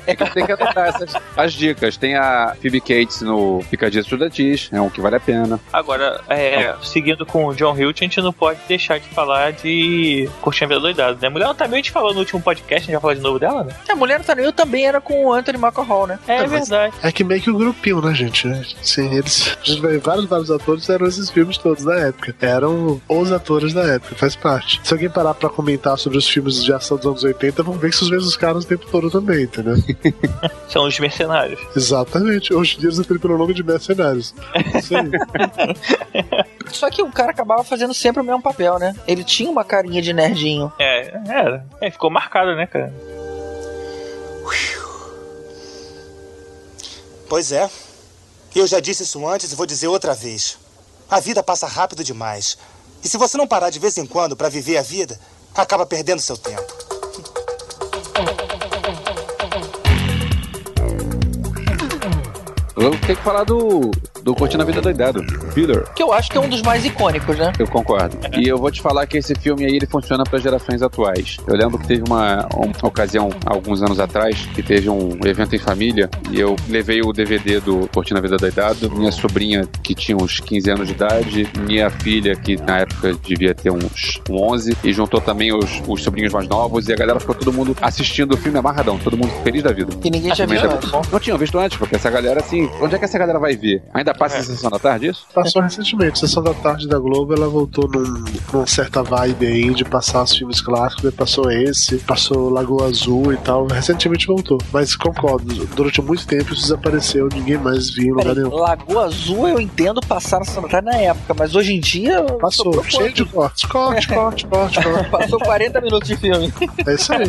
É que tem que anotar essas, as dicas. Tem a Phoebe Cates no Picadinha Estudantis, é um que vale a pena. Agora, é, seguindo com o John Hilt, a gente não pode deixar de falar de Curtinha Vida Doidado, né? Mulher também a gente falou no último podcast, a gente vai falar de novo dela, né? A Mulher Natalia também era com o Anthony McCall, né? É, mas- verdade. É que meio que o grupinho, né, gente? Sim, eles. A gente vai vários, vários atores eram esses filmes todos da época. Eram os atores da época, faz parte. Se alguém parar pra comentar sobre os filmes de ação dos anos 80, vão ver que são os mesmos caras o tempo todo também, entendeu? São os mercenários. Exatamente. Hoje em dia eles apelidam pelo nome de mercenários. Isso aí. Só que o cara acabava fazendo sempre o mesmo papel, né? Ele tinha uma carinha de nerdinho. É, era. É, ficou marcado, né, cara? Pois é. Eu já disse isso antes e vou dizer outra vez. A vida passa rápido demais. E se você não parar de vez em quando para viver a vida, acaba perdendo seu tempo. Vamos ter que falar do do Curtindo a Vida Doidado, Peter. Que eu acho que é um dos mais icônicos, né? Eu concordo. E eu vou te falar que esse filme aí ele funciona para gerações atuais. Eu lembro que teve uma, uma ocasião, alguns anos atrás, que teve um evento em família e eu levei o DVD do Curtindo a Vida Doidado. Minha sobrinha, que tinha uns 15 anos de idade, minha filha, que na época devia ter uns 11, e juntou também os, os sobrinhos mais novos, e a galera ficou todo mundo assistindo o filme amarradão, todo mundo feliz da vida. E ninguém tinha visto antes. Não tinham visto antes, porque essa galera, assim, onde é que essa galera vai ver? Ainda passa a sessão da tarde isso? Passou recentemente, Sessão da Tarde da Globo, ela voltou num, numa certa vibe aí de passar os filmes clássicos, aí passou esse, passou Lagoa Azul e tal, recentemente voltou. Mas concordo, durante muito tempo isso desapareceu, ninguém mais viu em lugar nenhum. Lagoa Azul eu entendo passar na Santa na época, mas hoje em dia. Passou, cheio de cortes, corte, corte, corte, corte. Passou 40 minutos de filme. É isso aí.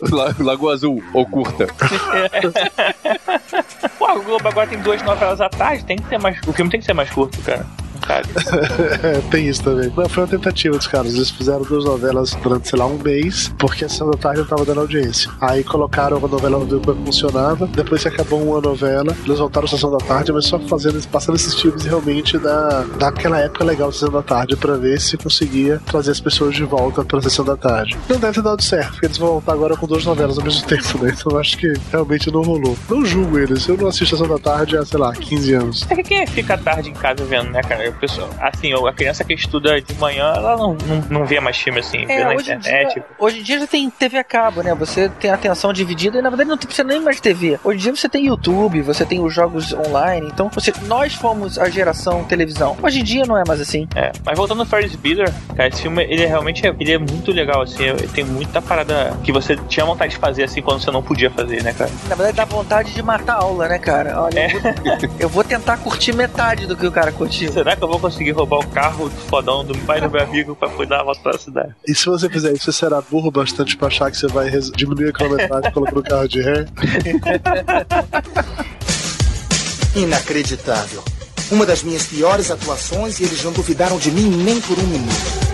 La- Lagoa Azul, ou curta. A Globo agora tem duas novelas à tarde, tem que ser mais. O filme tem que ser mais curto, cara. É, tem isso também. Não, foi uma tentativa dos caras. Eles fizeram duas novelas durante, sei lá, um mês, porque a Sessão da Tarde não tava dando audiência. Aí colocaram uma novela no como funcionava. Depois que acabou uma novela, eles voltaram a Sessão da Tarde, mas só fazendo, passando esses filmes realmente da, daquela época legal da Sessão da Tarde, pra ver se conseguia trazer as pessoas de volta pra Sessão da Tarde. Não deve ter dado certo, porque eles vão voltar agora com duas novelas ao mesmo tempo, né? Então eu acho que realmente não rolou. Não julgo eles. Eu não assisto a Sessão da Tarde há, sei lá, 15 anos. É que quem fica tarde em casa vendo, né, cara? O pessoal, assim, a criança que estuda de manhã, ela não, não, não vê mais filme assim, É, em, internet. dia, hoje em dia já tem TV a cabo, né? Você tem a atenção dividida e na verdade não precisa nem mais de TV. Hoje em dia você tem YouTube, você tem os jogos online, então você, nós fomos a geração televisão. Hoje em dia não é mais assim. É, mas voltando ao Ferris Bueller, cara, esse filme, ele é realmente é, ele é muito legal, assim, tem muita parada que você tinha vontade de fazer, assim, quando você não podia fazer, né, cara? Na verdade dá vontade de matar a aula, né, cara? Olha, eu, vou, eu vou tentar curtir metade do que o cara curtiu. Será que eu vou conseguir roubar o carro do fodão do pai do meu amigo pra poder dar a volta pela cidade? E se você fizer isso, você será burro bastante pra achar que você vai diminuir a quilometragem colocando o carro de ré. Inacreditável. Uma das minhas piores atuações e eles não duvidaram de mim nem por um minuto.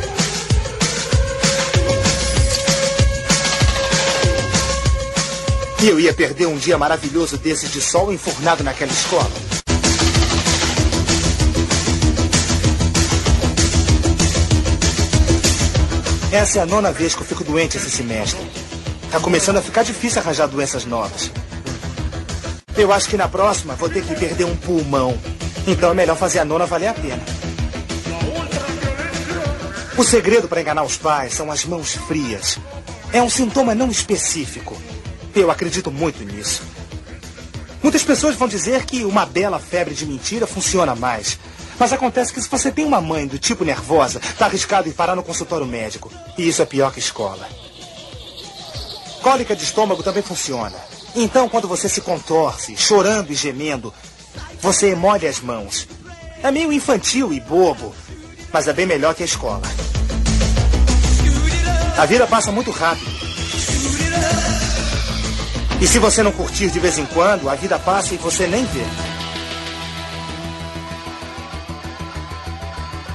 E eu ia perder um dia maravilhoso desses de sol enfurnado naquela escola. Essa é a nona vez que eu fico doente esse semestre. Tá começando a ficar difícil arranjar doenças novas. Eu acho que na próxima vou ter que perder um pulmão. Então é melhor fazer a nona valer a pena. O segredo para enganar os pais são as mãos frias. É um sintoma não específico. Eu acredito muito nisso. Muitas pessoas vão dizer que uma bela febre de mentira funciona mais. Mas acontece que se você tem uma mãe do tipo nervosa, tá arriscado em parar no consultório médico. E isso é pior que escola. Cólica de estômago também funciona. Então, quando você se contorce, chorando e gemendo, você molha as mãos. É meio infantil e bobo, mas é bem melhor que a escola. A vida passa muito rápido. E se você não curtir de vez em quando, a vida passa e você nem vê.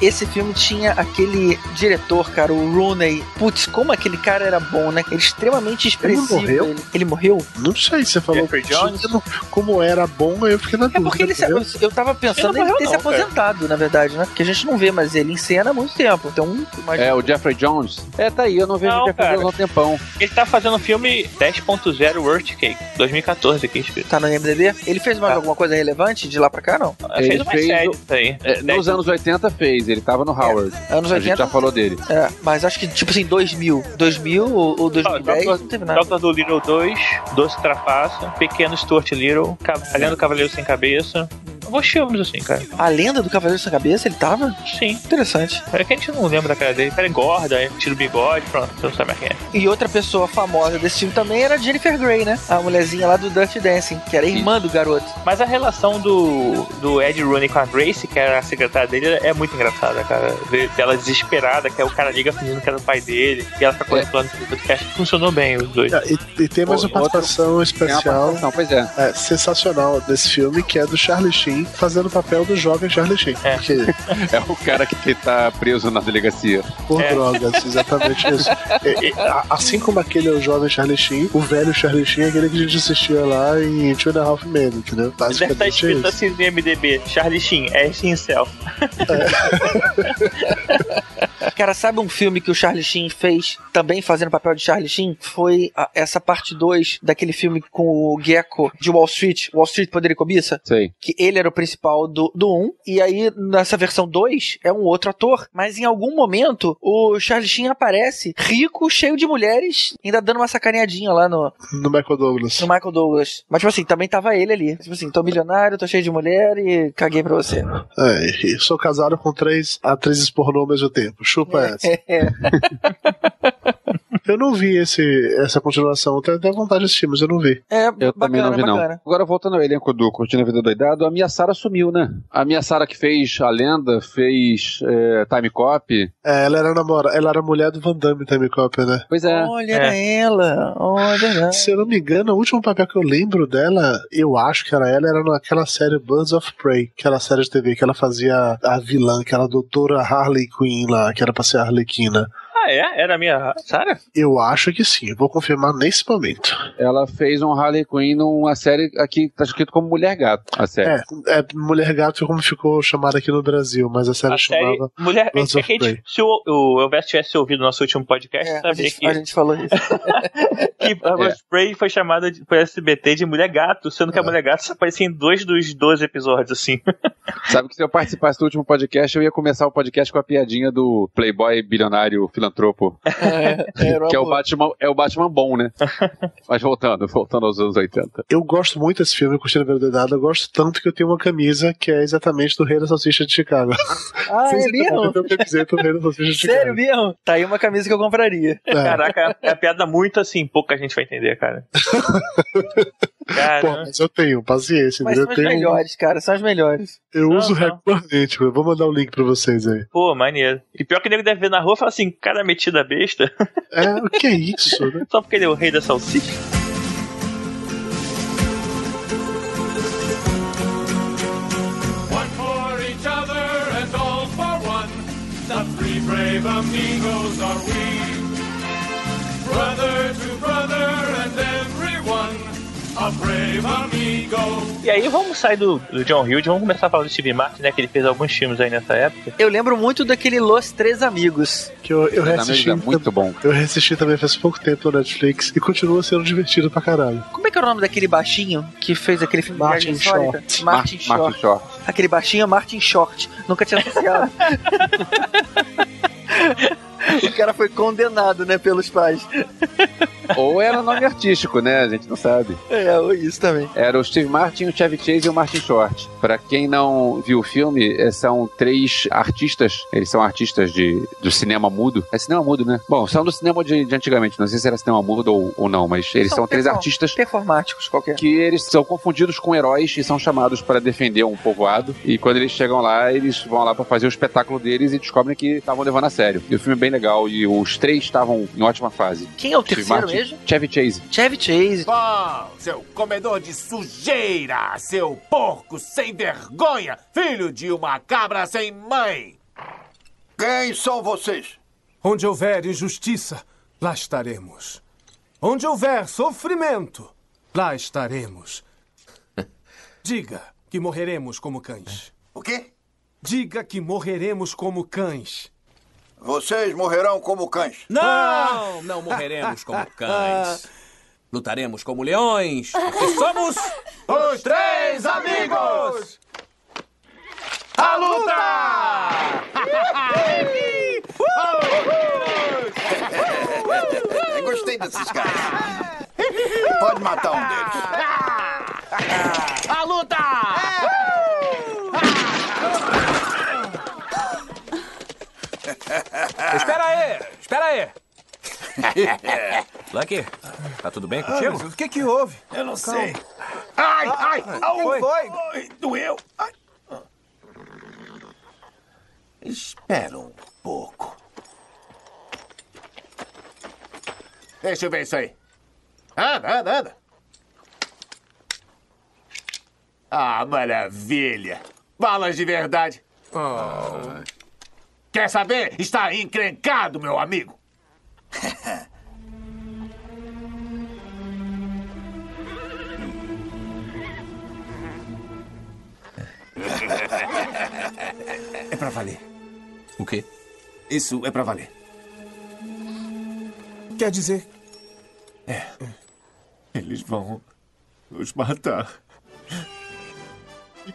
Esse filme tinha aquele diretor, cara, o Rooney. Putz, como aquele cara era bom, né? Ele é extremamente expressivo. morreu? Ele, ele morreu? Não sei, você falou Jeffrey Jones? como era bom, aí eu fiquei na É dúvida. porque ele se, entendeu? eu tava pensando Ele não em ele ter morreu se não, cara. aposentado, na verdade, né? Porque a gente não vê mais ele em cena há muito tempo. Então, imagina. É, o Jeffrey Jones. É, tá aí, eu não vejo Não, o Jeffrey cara. Jones há um tempão. Ele tá fazendo o filme 10.0 World Cake, 2014 aqui escrito. Tá no IMDB? Ele fez mais Tá. alguma coisa relevante de lá pra cá, não? Ele fez Ele uma fez série o- aí. É, nos anos 80 fez, ele tava no Howard. Anos A gente 80. já falou dele. É, mas acho que tipo assim, 2000. 2000 ou, ou 2010 Ó, não teve nada. Doctor do Little 2, Doce Trapaça, Pequeno Stuart Little, Ca- Além do Cavaleiro Sem Cabeça. Bons filmes, assim, cara. A lenda do Cavaleiro Sem Cabeça, ele tava? Sim. Interessante. É que a gente não lembra da cara dele. O cara engorda, aí tira o bigode, pronto, você não sabe quem é. E outra pessoa famosa desse filme também era a Jennifer Grey, né? A mulherzinha lá do Dirty Dancing, que era irmã do garoto. Mas a relação do, do Ed Rooney com a Grace, que era a secretária dele, é muito engraçada, cara. Ver ela desesperada, que é o cara liga fingindo que era o pai dele, e ela fica contemplando o podcast. Funcionou bem os dois. Ah, E, e tem mais Pô, uma participação uma especial, participação, pois é. é, sensacional desse filme, que é do Charlie Sheen Sheen fazendo o papel do jovem Charlie Sheen. É. Porque, É o cara que, que tá preso na delegacia. por É. drogas, exatamente isso. E- e, assim como aquele é o jovem Charlie Sheen, o velho Charlie Sheen é aquele que a gente assistia lá em Two and a Half Men, entendeu? Deve estar Basicamente é escrito isso. assim no MDB, Charlie Sheen, é himself. Cara, sabe um filme que o Charlie Sheen fez também fazendo o papel de Charlie Sheen? Foi a- essa parte 2 daquele filme com o Gecko de Wall Street, Wall Street Poder e Cobiça? Sei. Que ele era o principal do, do 1, e aí nessa versão 2 é um outro ator, mas em algum momento o Charlie Sheen aparece rico, cheio de mulheres, ainda dando uma sacaneadinha lá no, No Michael Douglas. no Michael Douglas. Mas, tipo assim, também tava ele ali. Tipo assim, tô milionário, tô cheio de mulher e caguei pra você. É, e sou casado com três atrizes pornô ao mesmo tempo. Chupa essa. É. Eu não vi esse, essa continuação. Eu tenho até vontade de assistir, mas eu não vi. É, Eu também não vi, não. Agora, voltando ao elenco do Curtindo a Vida Doidado, a minha Sara sumiu, né? A minha Sara que fez A Lenda, fez é, Time Cop. É, ela era namora, ela era mulher do Van Damme Time Cop, né? Pois é. Olha era ela, olha Se eu não me engano, o último papel que eu lembro dela, eu acho que era ela, era naquela série Birds of Prey, aquela série de TV que ela fazia a vilã, que era a doutora Harley Quinn lá, que era pra ser a Arlequina. Ah, é? Era a minha Sarah? Eu acho que sim, eu vou confirmar nesse momento. Ela fez um Harley Quinn numa série aqui, tá escrito como Mulher Gato, a série. É, é Mulher Gato como ficou chamada aqui no Brasil, mas a série A série chamava Mulher. É, é que gente, se o, o Elvis tivesse ouvido o nosso último podcast, É, a sabia gente, que, a gente falou isso. que a Rose Spray foi chamada de, por SBT de Mulher Gato, sendo que É. a Mulher Gato só aparecia em dois dos 12 episódios, assim. Sabe que se eu participasse do último podcast, eu ia começar o podcast com a piadinha do playboy bilionário filantropo, era que é o, Batman, é o Batman bom, né? Mas voltando, voltando aos anos 80. Eu gosto muito desse filme, Curtindo a Verdade, eu gosto tanto que eu tenho uma camisa que é exatamente do Rei da Salsicha de Chicago. Ah, é mesmo? Eu camiseta do Rei da Salsicha de Chicago. Sério mesmo? Tá aí uma camisa que eu compraria. É. Caraca, é a piada muito assim, pouca gente vai entender, cara. Pô, Cara, mas eu tenho, paciência, Mas são Eu as tenho- melhores, cara, são as melhores. Eu Não, uso não. regularmente, eu vou mandar o link pra vocês aí. pô, maneiro. E pior que nego deve ver na rua e falar assim, cara metida besta, É, o que é isso, né? só porque ele é o rei da salsicha. One for each other and all for one. The three brave amigos are we. Brother to brother and everyone. A brave amigo. E aí vamos sair do, do John Hughes, vamos começar a falar do Steve Martin, né? Que ele fez alguns filmes aí nessa época. Eu lembro muito daquele Los Três Amigos. Que eu, eu reassisti. É muito bom. Eu reassisti também faz pouco tempo no Netflix e continua sendo divertido pra caralho. Como é que é o nome daquele baixinho que fez aquele filme Martin? Short. Martin Mar- Short. Martin Short. Aquele baixinho é Martin Short. Nunca tinha associado. o cara foi condenado, né, pelos pais. Ou era nome artístico, né? A gente não sabe. É, ou isso também. Era o Steve Martin, o Chevy Chase e o Martin Short. Pra quem não viu o filme, eh, são três artistas. Eles são artistas de, do cinema mudo. É cinema mudo, né? Bom, são do cinema de, de antigamente. Não sei se era cinema mudo ou, ou não, mas eles são, três perform- artistas Performáticos, qualquer. que eles são confundidos com heróis e são chamados para defender um povoado. E quando eles chegam lá, eles vão lá para fazer o espetáculo deles e descobrem que estavam levando a sério. E o filme é bem legal e os três estavam em ótima fase. Quem é o Steve terceiro Martin, mesmo? Chevy Chase. Chevy Chase. Bom, seu comedor de sujeira, seu porco sem vergonha, filho de uma cabra sem mãe. Quem são vocês? Onde houver injustiça, lá estaremos. Onde houver sofrimento, lá estaremos. Diga que morreremos como cães. O quê? Diga que morreremos como cães. Vocês morrerão como cães. Não, não morreremos como cães. Lutaremos como leões, porque somos Os três amigos! A luta! Gostei desses caras. Pode matar um deles. A luta! Espera aí, espera aí. Lucky, tá tudo bem contigo? o que que houve? Eu não Calma. sei. Ai, ai, Quem foi? Ai, doeu. Ai. Espera um pouco. Deixa eu ver isso aí. Anda, anda, anda. Ah, maravilha. Balas de verdade. Oh. Quer saber? Está encrencado, meu amigo. É pra valer. O quê? Isso é pra valer. Quer dizer. É. Eles vão nos matar.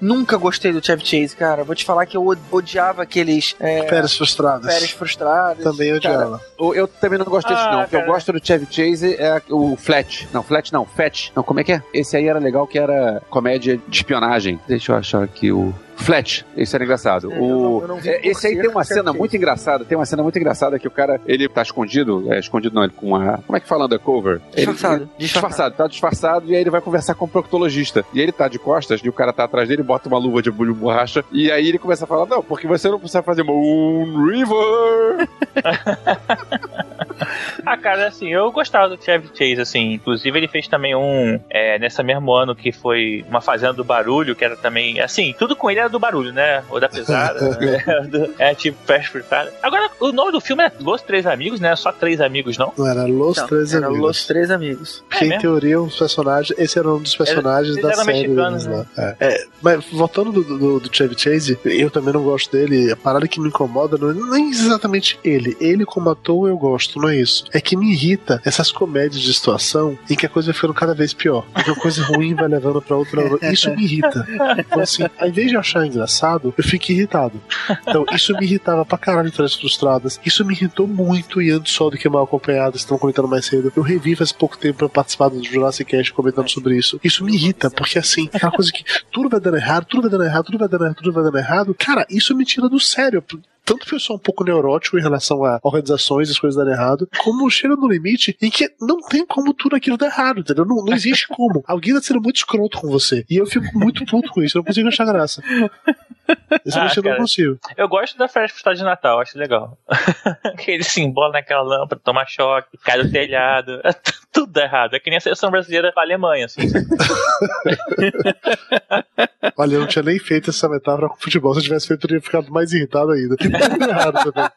Nunca gostei do Chevy Chase, cara. Vou te falar que eu odiava aqueles. É, Férias frustradas. Férias frustradas. Também odiava. Eu, eu também não gosto desse, Ah, não. O que eu gosto do Chevy Chase é o Flat. Não, Flat não, Fat. Não, como é que é? Esse aí era legal, que era comédia de espionagem. Deixa eu achar aqui o. Flat, esse era engraçado. É, eu o... não- eu não vi é, esse aí tem uma cena muito engraçada. Tem uma cena muito engraçada que o cara, ele tá escondido, é, escondido não, ele com uma. Como é que fala undercover? Disfarçado, ele- disfarçado, tá disfarçado e aí ele vai conversar com o proctologista. E ele tá de costas e o cara tá atrás dele, bota uma luva de borracha e aí ele começa a falar: Não, porque você não precisa fazer Moon River. Ah, cara, assim, eu gostava do Chevy Chase, assim. Inclusive, ele fez também um. É, nessa mesmo ano que foi uma Fazenda do Barulho, que era também. Assim, tudo com ele era do barulho, né? Ou da pesada. né? Do- é tipo Fast Frutada. Agora, o nome do filme é Los Três Amigos, né? Só Três Amigos, não? Não, era Los Não, Três era Amigos. Los Três Amigos. Que em mesmo? teoria os personagens. Esse era um dos personagens Eles da série mexicanos, deles lá. É. É, mas voltando do, do, do Chevy Chase, eu também não gosto dele. A parada que me incomoda não é nem exatamente ele. Ele, como ator, eu gosto, não é isso. É que me irrita essas comédias de situação em que a coisa vai ficando cada vez pior. Porque uma coisa ruim vai levando pra outra. Isso me irrita. Então, assim, ao invés de achar engraçado, eu fico irritado. Então, isso me irritava pra caralho Férias Frustradas. Isso me irritou muito e antes só do que mal acompanhado, estão comentando mais cedo. Eu revi faz pouco tempo pra participar do Jurassic Cast comentando sobre isso. Isso me irrita, porque assim, aquela coisa que tudo vai dando errado, tudo vai dando errado, tudo vai dando errado, tudo vai dando errado. Cara, isso me tira do sério. Tanto que eu sou um pouco neurótico em relação a organizações, as coisas darem errado, como chega no limite em que não tem como tudo aquilo dar errado, entendeu? Não, não existe como. Alguém tá sendo muito escroto com você. E eu fico muito puto com isso, eu não consigo achar graça. Esse Ah, eu não consigo. Eu gosto da festa de Natal, acho legal. que ele se embola naquela lâmpada, toma choque, cai do telhado. Tudo errado. É que nem a seleção brasileira pra Alemanha, assim. Olha, eu não tinha nem feito essa metáfora com futebol. Se eu tivesse feito, eu teria ficado mais irritado ainda. Que tudo errado também.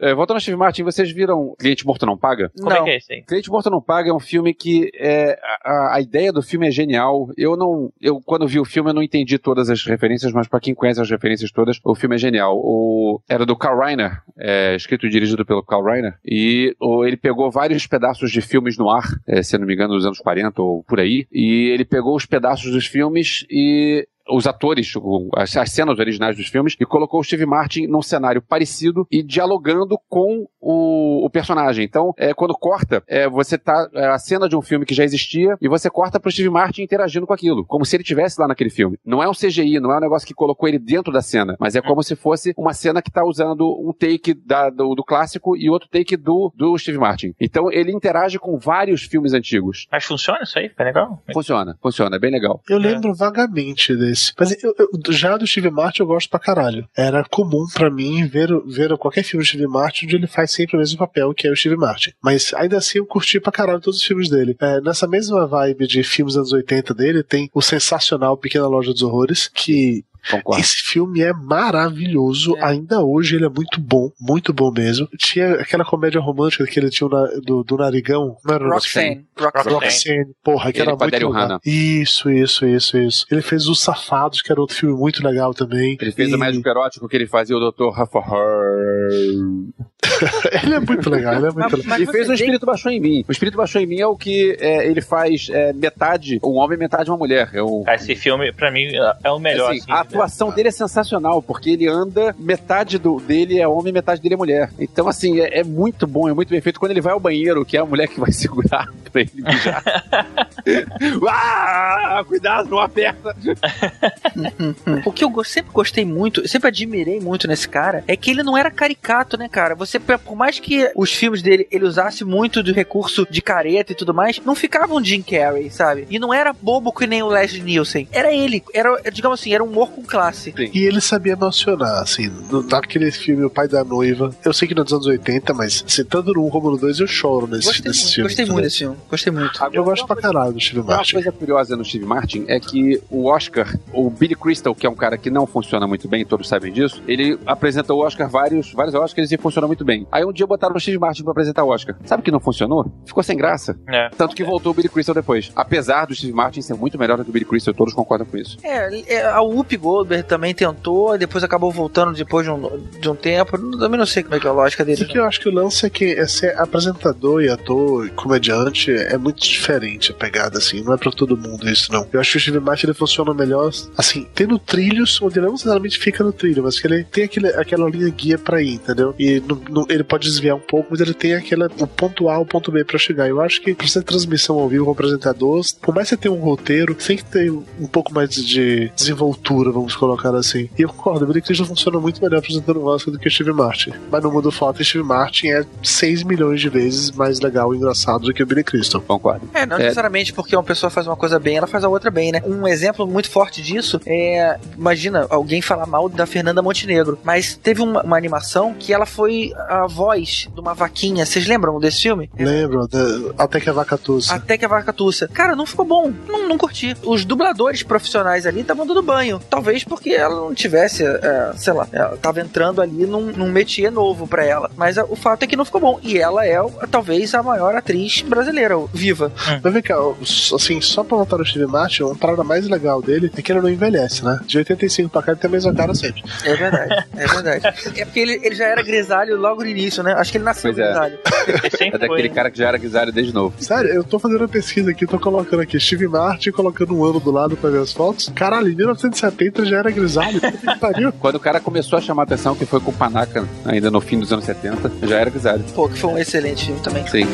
É, voltando ao Steve Martin, vocês viram Cliente Morto Não Paga? Como é que é esse aí? Cliente Morto Não Paga é um filme que é, a, a ideia do filme é genial. Eu não, eu quando vi o filme eu não entendi todas as referências, mas para quem conhece as referências todas, o filme é genial. O, era do Carl Reiner, é, escrito e dirigido pelo Carl Reiner, e o, ele pegou vários pedaços de filmes no ar, é, se eu não me engano, dos anos 40 ou por aí, e ele pegou os pedaços dos filmes e os atores, as, as cenas originais dos filmes, e colocou o Steve Martin num cenário parecido e dialogando com o, o personagem. Então, é, quando corta, é, você tá é, a cena de um filme que já existia e você corta pro Steve Martin interagindo com aquilo, como se ele estivesse lá naquele filme. Não é um CGI, não é um negócio que colocou ele dentro da cena, mas é como se fosse uma cena que tá usando um take da- do, do clássico e outro take do, do Steve Martin. Então, ele interage com vários filmes antigos. Mas funciona isso aí? Fica legal? Funciona, funciona, é bem legal. Eu lembro vagamente desse. Mas eu, eu- já do Steve Martin eu gosto pra caralho. Era comum pra mim ver, ver qualquer filme do Steve Martin onde ele faz sempre o mesmo papel, que é o Steve Martin. Mas ainda assim eu curti pra caralho todos os filmes dele. É, nessa mesma vibe de filmes anos 80 dele, tem o sensacional Pequena Loja dos Horrores, que Concordo. esse filme é maravilhoso. Ainda hoje ele é muito bom, muito bom mesmo. Tinha aquela comédia romântica que ele tinha na- do, do narigão. Não era. Roxanne. Roxanne. Porra, que Ele era muito legal. Isso, isso, isso, isso. Ele fez Os Safados, que era outro filme muito legal também. Ele fez E- o médico erótico que ele fazia o Dr. Hufflepuff. ele é muito legal, ele é muito legal. e fez o Espírito Baixou em Mim. O Espírito Baixou em Mim é o que é, ele faz é, metade um homem, metade uma mulher. É o, Ah, Esse filme, pra mim, é o melhor. Assim, assim, a atuação dele é sensacional, porque ele anda, metade do, dele é homem, metade dele é mulher. Então, assim, é, é muito bom, é muito bem feito. Quando ele vai ao banheiro, que é a mulher que vai segurar pra ele mijar. ah, cuidado, não aperta. O que eu sempre gostei muito, sempre admirei muito nesse cara, é que ele não era caricato, né, cara? Você, por mais que os filmes dele ele usasse muito do recurso de careta e tudo mais, não ficava um Jim Carrey, sabe? E não era bobo que nem o Leslie Nielsen. Era ele, era, digamos assim, era um humor com classe. E ele sabia emocionar, assim, no- naquele filme O Pai da Noiva. Eu sei que não é dos anos 80, mas assim, tanto no 1 como no 2 eu choro nesse, Gostei nesse muito, filme. gostei entendeu? muito desse filme. Gostei muito. Eu gosto pra caralho do Steve Uma Martin. coisa curiosa no Steve Martin é que o Oscar, o Billy Crystal, que é um cara que não funciona muito bem, todos sabem disso, ele apresenta o Oscar vários, vários Oscars e funciona muito bem. Aí um dia botaram o Steve Martin pra apresentar o Oscar. Sabe que não funcionou? Ficou sem graça. É. Tanto que voltou o Billy Crystal depois. Apesar do Steve Martin ser muito melhor do que o Billy Crystal, todos concordam com isso. É, é, a Whoopi Goldberg também tentou, e depois acabou voltando depois de um, de um tempo. Eu também não sei como é que é a lógica dele. O que eu acho que o lance é que é ser apresentador e ator e comediante é muito diferente a pegada, assim. Não é pra todo mundo isso, não. Eu acho que o Steve Martin ele funciona melhor, assim, tendo trilhos onde ele não necessariamente fica no trilho, mas que ele tem aquele, aquela linha guia pra ir, entendeu? E no- no- ele pode desviar um pouco, mas ele tem aquela, o ponto A, o ponto B pra chegar. Eu acho que pra você ter transmissão ao vivo com apresentador, por mais que você tenha um roteiro, tem que ter um pouco mais de desenvoltura, vamos colocar assim. E eu concordo, o Billy Crystal funciona muito melhor apresentando o Oscar do que o Steve Martin. Mas no mundo foto, o Steve Martin é 6 milhões de vezes mais legal e engraçado do que o Billy Crystal. Concordo. É, não necessariamente porque uma pessoa faz uma coisa bem, ela faz a outra bem, né? Um exemplo muito forte disso é. Imagina alguém falar mal da Fernanda Montenegro, mas teve uma, uma animação que ela foi a voz de uma vaquinha. Vocês lembram desse filme? Lembra? Da- Até que a vaca tussa. Até que a vaca tussa. Cara, não ficou bom. Não, não curti. Os dubladores profissionais ali estavam dando banho. Talvez porque ela não tivesse, é, sei lá, ela tava entrando ali num, num métier novo pra ela. Mas a- o fato é que não ficou bom. E ela é, talvez, a maior atriz brasileira, viva. Mas vem cá, assim, só pra voltar no Steve Martin, uma parada mais legal dele é que ele não envelhece, né? De 85 pra cá ele tem a mesma cara sempre. É verdade, é verdade. É porque ele, ele já era grisalho logo no início, né? Acho que ele nasceu Pois é. É daquele cara que já era grisalho desde novo. Sério, eu tô fazendo uma pesquisa aqui, tô colocando aqui Steve Martin, colocando um ano do lado pra ver as fotos. Caralho, em 1970 já era grisalho. Pariu. Quando o cara começou a chamar atenção, que foi com o Panaca, ainda no fim dos anos 70, já era grisalho. Pô, que foi um excelente filme também. Sim.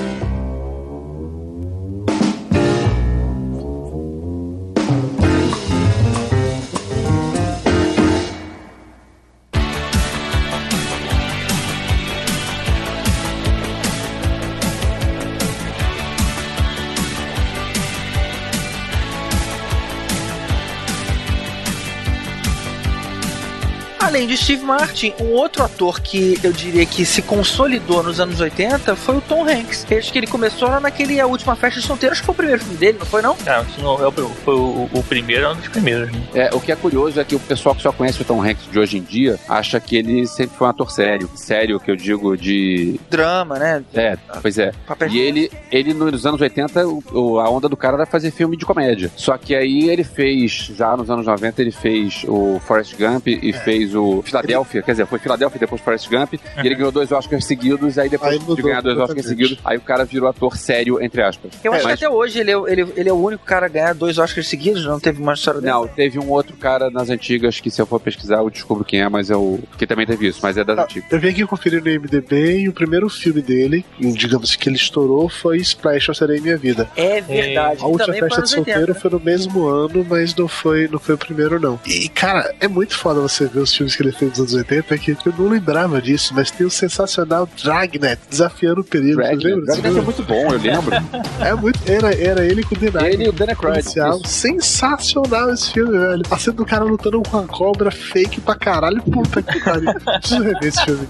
Além de Steve Martin, um outro ator que eu diria que se consolidou nos anos 80 foi o Tom Hanks. Acho que ele começou lá naquele A Última Festa de Solteiro, acho que foi o primeiro filme dele, não foi não? Não, isso não é o, foi o, o primeiro, é um dos primeiros. Né? É, o que é curioso é que o pessoal que só conhece o Tom Hanks de hoje em dia acha que ele sempre foi um ator sério. Sério, que eu digo de. Drama, né? É, pois é. E ele, ele nos anos 80, o- a onda do cara era fazer filme de comédia. Só que aí ele fez, já nos anos 90, ele fez o Forrest Gump e fez o Filadélfia, quer dizer, foi Filadélfia e depois Forrest Gump, e ele ganhou dois Oscars seguidos, aí depois Aí de ganhar dois Oscars seguidos, aí o cara virou ator sério, entre aspas. Eu acho Mas- que até hoje ele é, o- ele, ele é o único cara a ganhar dois Oscars seguidos, não teve uma história dessa. Não, teve um outro cara nas antigas que se eu for pesquisar eu descubro quem é, mas eu. que também teve isso, mas é das antigas. Eu vim aqui conferir no IMDB e o primeiro filme dele, digamos que ele estourou, foi Splash, Eu Serei Minha Vida. É verdade. A última festa de solteiro 80. foi no mesmo ano, mas não foi, não foi o primeiro, não. E, cara, é muito foda você ver os filmes que ele fez nos anos 80, que eu não lembrava disso, mas tem o sensacional Dragnet, desafiando o perigo. Você Dragnet, Dragnet é muito bom, eu lembro. É muito. Era, era ele com o Denai. Ele e o Dan Aykroyd, Policial. isso. Sensacional esse filme, velho. A cena do cara lutando com a cobra fake pra caralho. Puta que pariu. Preciso rever esse filme.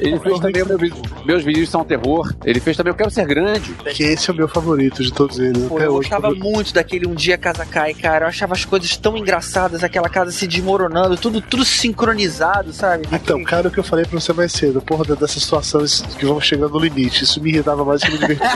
Ele fez também o meu vídeo- Meus vídeos são terror. Ele fez também Eu Quero Ser Grande. Que esse é o meu favorito de todos eles. Pô, eu hoje. gostava muito daquele Um Dia a Casa Cai, cara. Eu achava as coisas tão engraçadas, aquela casa se desmoronando, tudo, tudo sincronizado, sabe? Então, cara, o que eu falei pra você mais cedo, porra, dessas situações que vão chegando no limite, isso me irritava mais que me divertia.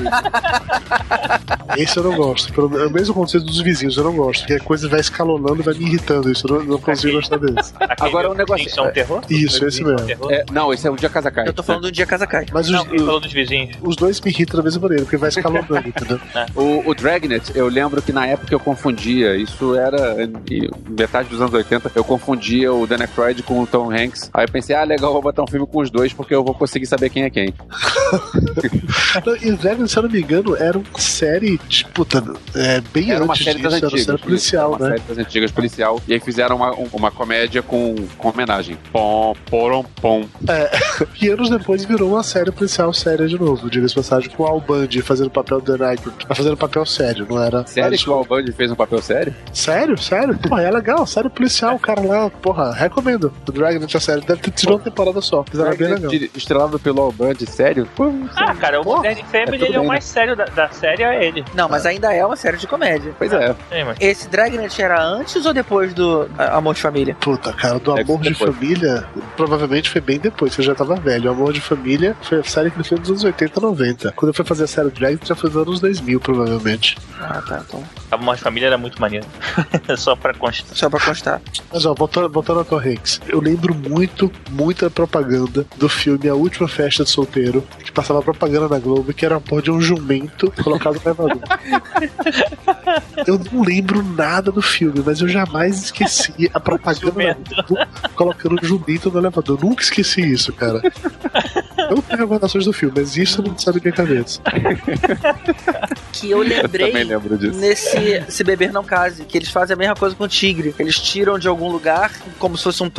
Esse eu não gosto. Pelo, é o mesmo conceito dos vizinhos, eu não gosto. Porque a coisa vai escalonando e vai me irritando. Isso eu não, não consigo gostar desse. Agora um negócio. Isso é um terror? Isso, esse mesmo. É, não, esse é o Dia Casa Cai. Eu tô falando do Dia a Casa Cai. Mas os, Não, falou dos vizinhos. os dois me irritam da mesma maneira, porque vai escalonando, entendeu? O, o Dragnet, eu lembro que na época eu confundia, isso era em metade dos anos 80, eu confundia o Dan Aykroyd com o Tom Hanks. Aí eu pensei, ah, legal, vou botar um filme com os dois porque eu vou conseguir saber quem é quem. Não, E o Dragon, se eu não me engano, era uma série, puta, é, bem Era uma antes série disso, das era uma antigas. série policial, uma né? série das antigas policial. E aí fizeram uma, um- uma comédia com, com homenagem. Pom, porom, pom. É, e anos depois virou uma série policial séria de novo, diga-se passagem, com o Al Bundy fazendo o papel do Dan Aykroyd, mas fazendo papel sério, não era... Sério que o Al Bundy fez um papel sério? Sério? Sério? Pô, é legal, série policial, o cara lá, porra, recomendo. Do, Dragnet, a série. Deve ter tido uma temporada só. Mas era bem legal. De- Estrelado pelo Alband, sério? Pô, Ah, cara, o Modern Family tudo ele é o bem, mais sério da, da série, é ele. Não, mas ainda é uma série de comédia. Pois é. Mas... Esse Dragnet era antes ou depois do A- Amor de Família? Puta, cara, do Amor de. Família, provavelmente foi bem depois, que eu já tava velho. O Amor de Família foi a série que ele fez nos anos 80, 90. Quando eu fui fazer a série Drag, já foi nos anos 2000, provavelmente. Ah, tá. Então, A Amor de Família era muito maneiro. Só pra constar. só pra constar. Mas ó, voltando, voltando a Tom Hanks, eu lembro muito, muita propaganda do filme A Última Festa de Solteiro, que passava propaganda na Globo, que era a porra de um jumento colocado no elevador. Eu não lembro nada do filme, mas eu jamais esqueci a propaganda Globo colocando um jumento no elevador. Eu nunca esqueci isso, cara. Eu não tenho recordações do filme, mas isso não sai da minha cabeça. Que eu lembrei disso. nesse Se Beber Não Case, que eles fazem a mesma coisa com o tigre. Eles tiram de algum lugar, como se fosse um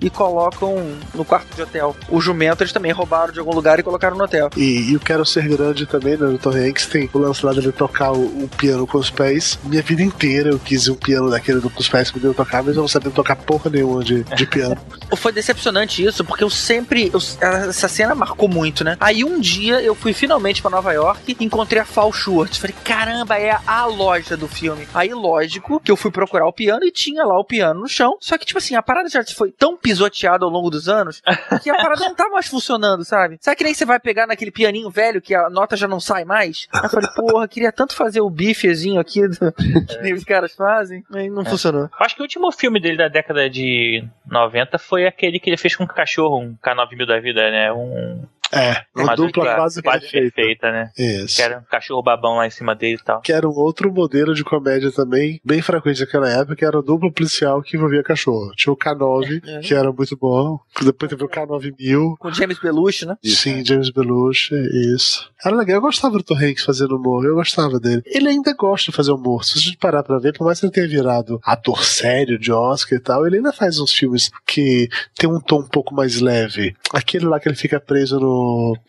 e colocam no quarto de hotel. O jumento eles também roubaram de algum lugar e colocaram no hotel. E, e eu quero ser grande também, né? No Tom Hanks tem o lance lá dele tocar o, o piano com os pés. Minha vida inteira eu quis um piano daquele do- com os pés que eu tocar, mas eu não sabia tocar porra nenhuma de, de piano. Foi decepcionante isso, porque eu sempre. eu- essa cena marcou muito, né? Aí um dia eu fui finalmente pra Nova York e encontrei a Fall Schwartz. Falei, caramba, é a loja do filme. Aí, lógico, que eu fui procurar o piano e tinha lá o piano no chão. Só que, tipo assim, a parada já foi tão pisoteada ao longo dos anos que a parada não tá mais funcionando, sabe? Sabe que nem você vai pegar naquele pianinho velho que a nota já não sai mais? Aí eu falei, porra, queria tanto fazer o bifezinho aqui do... que nem os caras fazem. Aí não funcionou. Eu Acho que o último filme dele da década de 90 foi aquele que ele fez com um cachorro, um K9000 da vida, né? Um. É, uma dupla quase perfeita. perfeita, né? Isso. Que era um cachorro babão lá em cima dele e tal. Que era um outro modelo de comédia também, bem frequente naquela época, que era o duplo policial que envolvia cachorro. Tinha o K9, que era muito bom. Depois teve o K9000. Com James Belushi, né? Sim, James Belushi, isso. Era legal, eu gostava do Tom Hanks fazendo humor, eu gostava dele. Ele ainda gosta de fazer humor. Se a gente parar pra ver, por mais que ele tenha virado ator sério de Oscar e tal, ele ainda faz uns filmes que tem um tom um pouco mais leve. Aquele lá que ele fica preso no,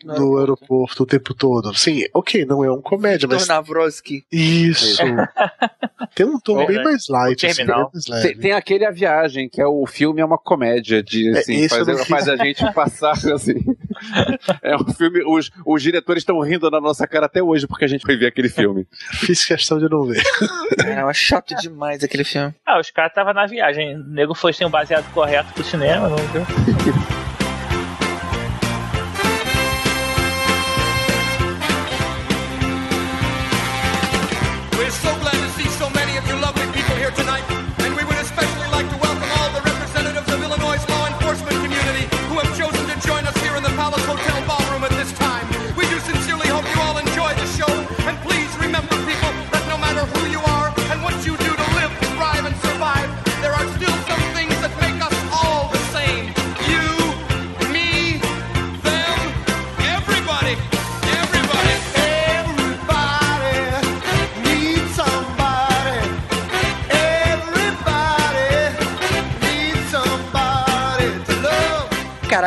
no aeroporto o tempo todo. Sim, ok, não é um comédia, mas. Navrosky. Isso. tem um tom É, bem né? mais light, assim, bem mais leve. Tem, tem aquele A Viagem, que é o filme, é uma comédia de É, assim, eu faz, faz a gente passar assim. É um filme, os, os diretores estão rindo na nossa cara até hoje porque a gente foi ver aquele filme. Fiz questão de não ver. É, é chato demais aquele filme. Ah, os caras estavam na viagem. O nego foi sem o baseado correto pro cinema, não deu.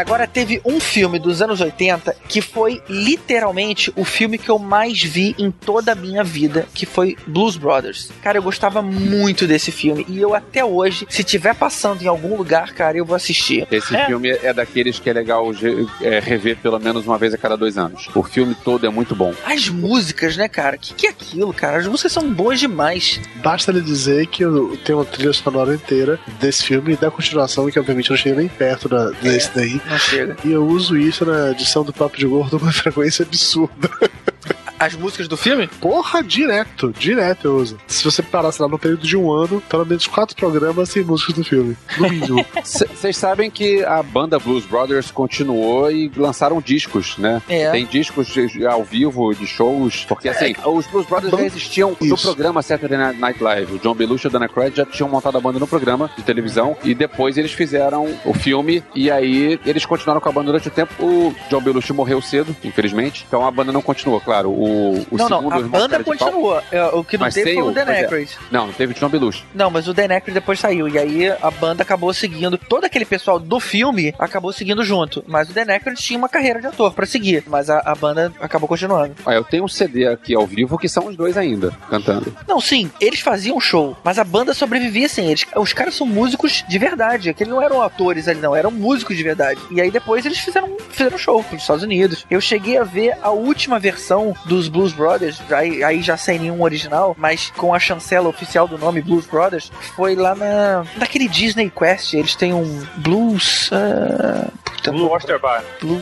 Agora teve um filme dos anos 80 que foi literalmente o filme que eu mais vi em toda a minha vida, que foi Blues Brothers. Cara, eu gostava muito desse filme e eu até hoje, se tiver passando em algum lugar, cara, eu vou assistir. Esse É. filme é daqueles que é legal é, rever pelo menos uma vez a cada dois anos. O filme todo é muito bom. As músicas, né, cara? Que que é aquilo, cara? As músicas são boas demais. Basta lhe dizer que eu tenho uma trilha sonora inteira desse filme e da continuação, que obviamente não chega nem perto da, desse daí. Não chega. E eu uso isso na edição do Papo de Gordo com uma frequência absurda. As músicas do filme? Porra, direto, direto eu uso. Se você parar, sei lá, no período de um ano, pelo menos quatro programas sem músicas do filme. No mínimo. Vocês sabem que a banda Blues Brothers continuou e lançaram discos, né? É. Tem discos de- ao vivo, de shows. Porque assim, os Blues Brothers já existiam no programa Saturday Night Live. O John Belushi e o Dana Aykroyd já tinham montado a banda no programa de televisão. E depois eles fizeram o filme. E aí eles continuaram com a banda durante o tempo. O John Belushi morreu cedo, infelizmente. Então a banda não continuou, claro. O o, o não, não, segundo a Irmãos banda continua. É, O que não Mas teve foi o o- Dan pois é. Aykroyd. Não, não teve John Belushi. Não, mas o Dan Aykroyd depois saiu. E aí a banda acabou seguindo. Todo aquele pessoal do filme acabou seguindo junto. Mas o Dan Aykroyd tinha uma carreira de ator pra seguir. Mas a, a banda acabou continuando. Ah, eu tenho um CD aqui ao vivo que são os dois ainda, cantando. Não, sim, eles faziam show, mas a banda sobrevivia sem eles. Os caras são músicos de verdade, que eles não eram atores ali, não, eram músicos de verdade. E aí depois eles fizeram, fizeram show pros Estados Unidos. Eu cheguei a ver a última versão dos Blues Brothers, aí, aí já sem nenhum original, mas com a chancela oficial do nome Blues Brothers, foi lá na naquele Disney Quest. Eles têm um Blues. ah, puta, Blue Oyster Bar. Blue-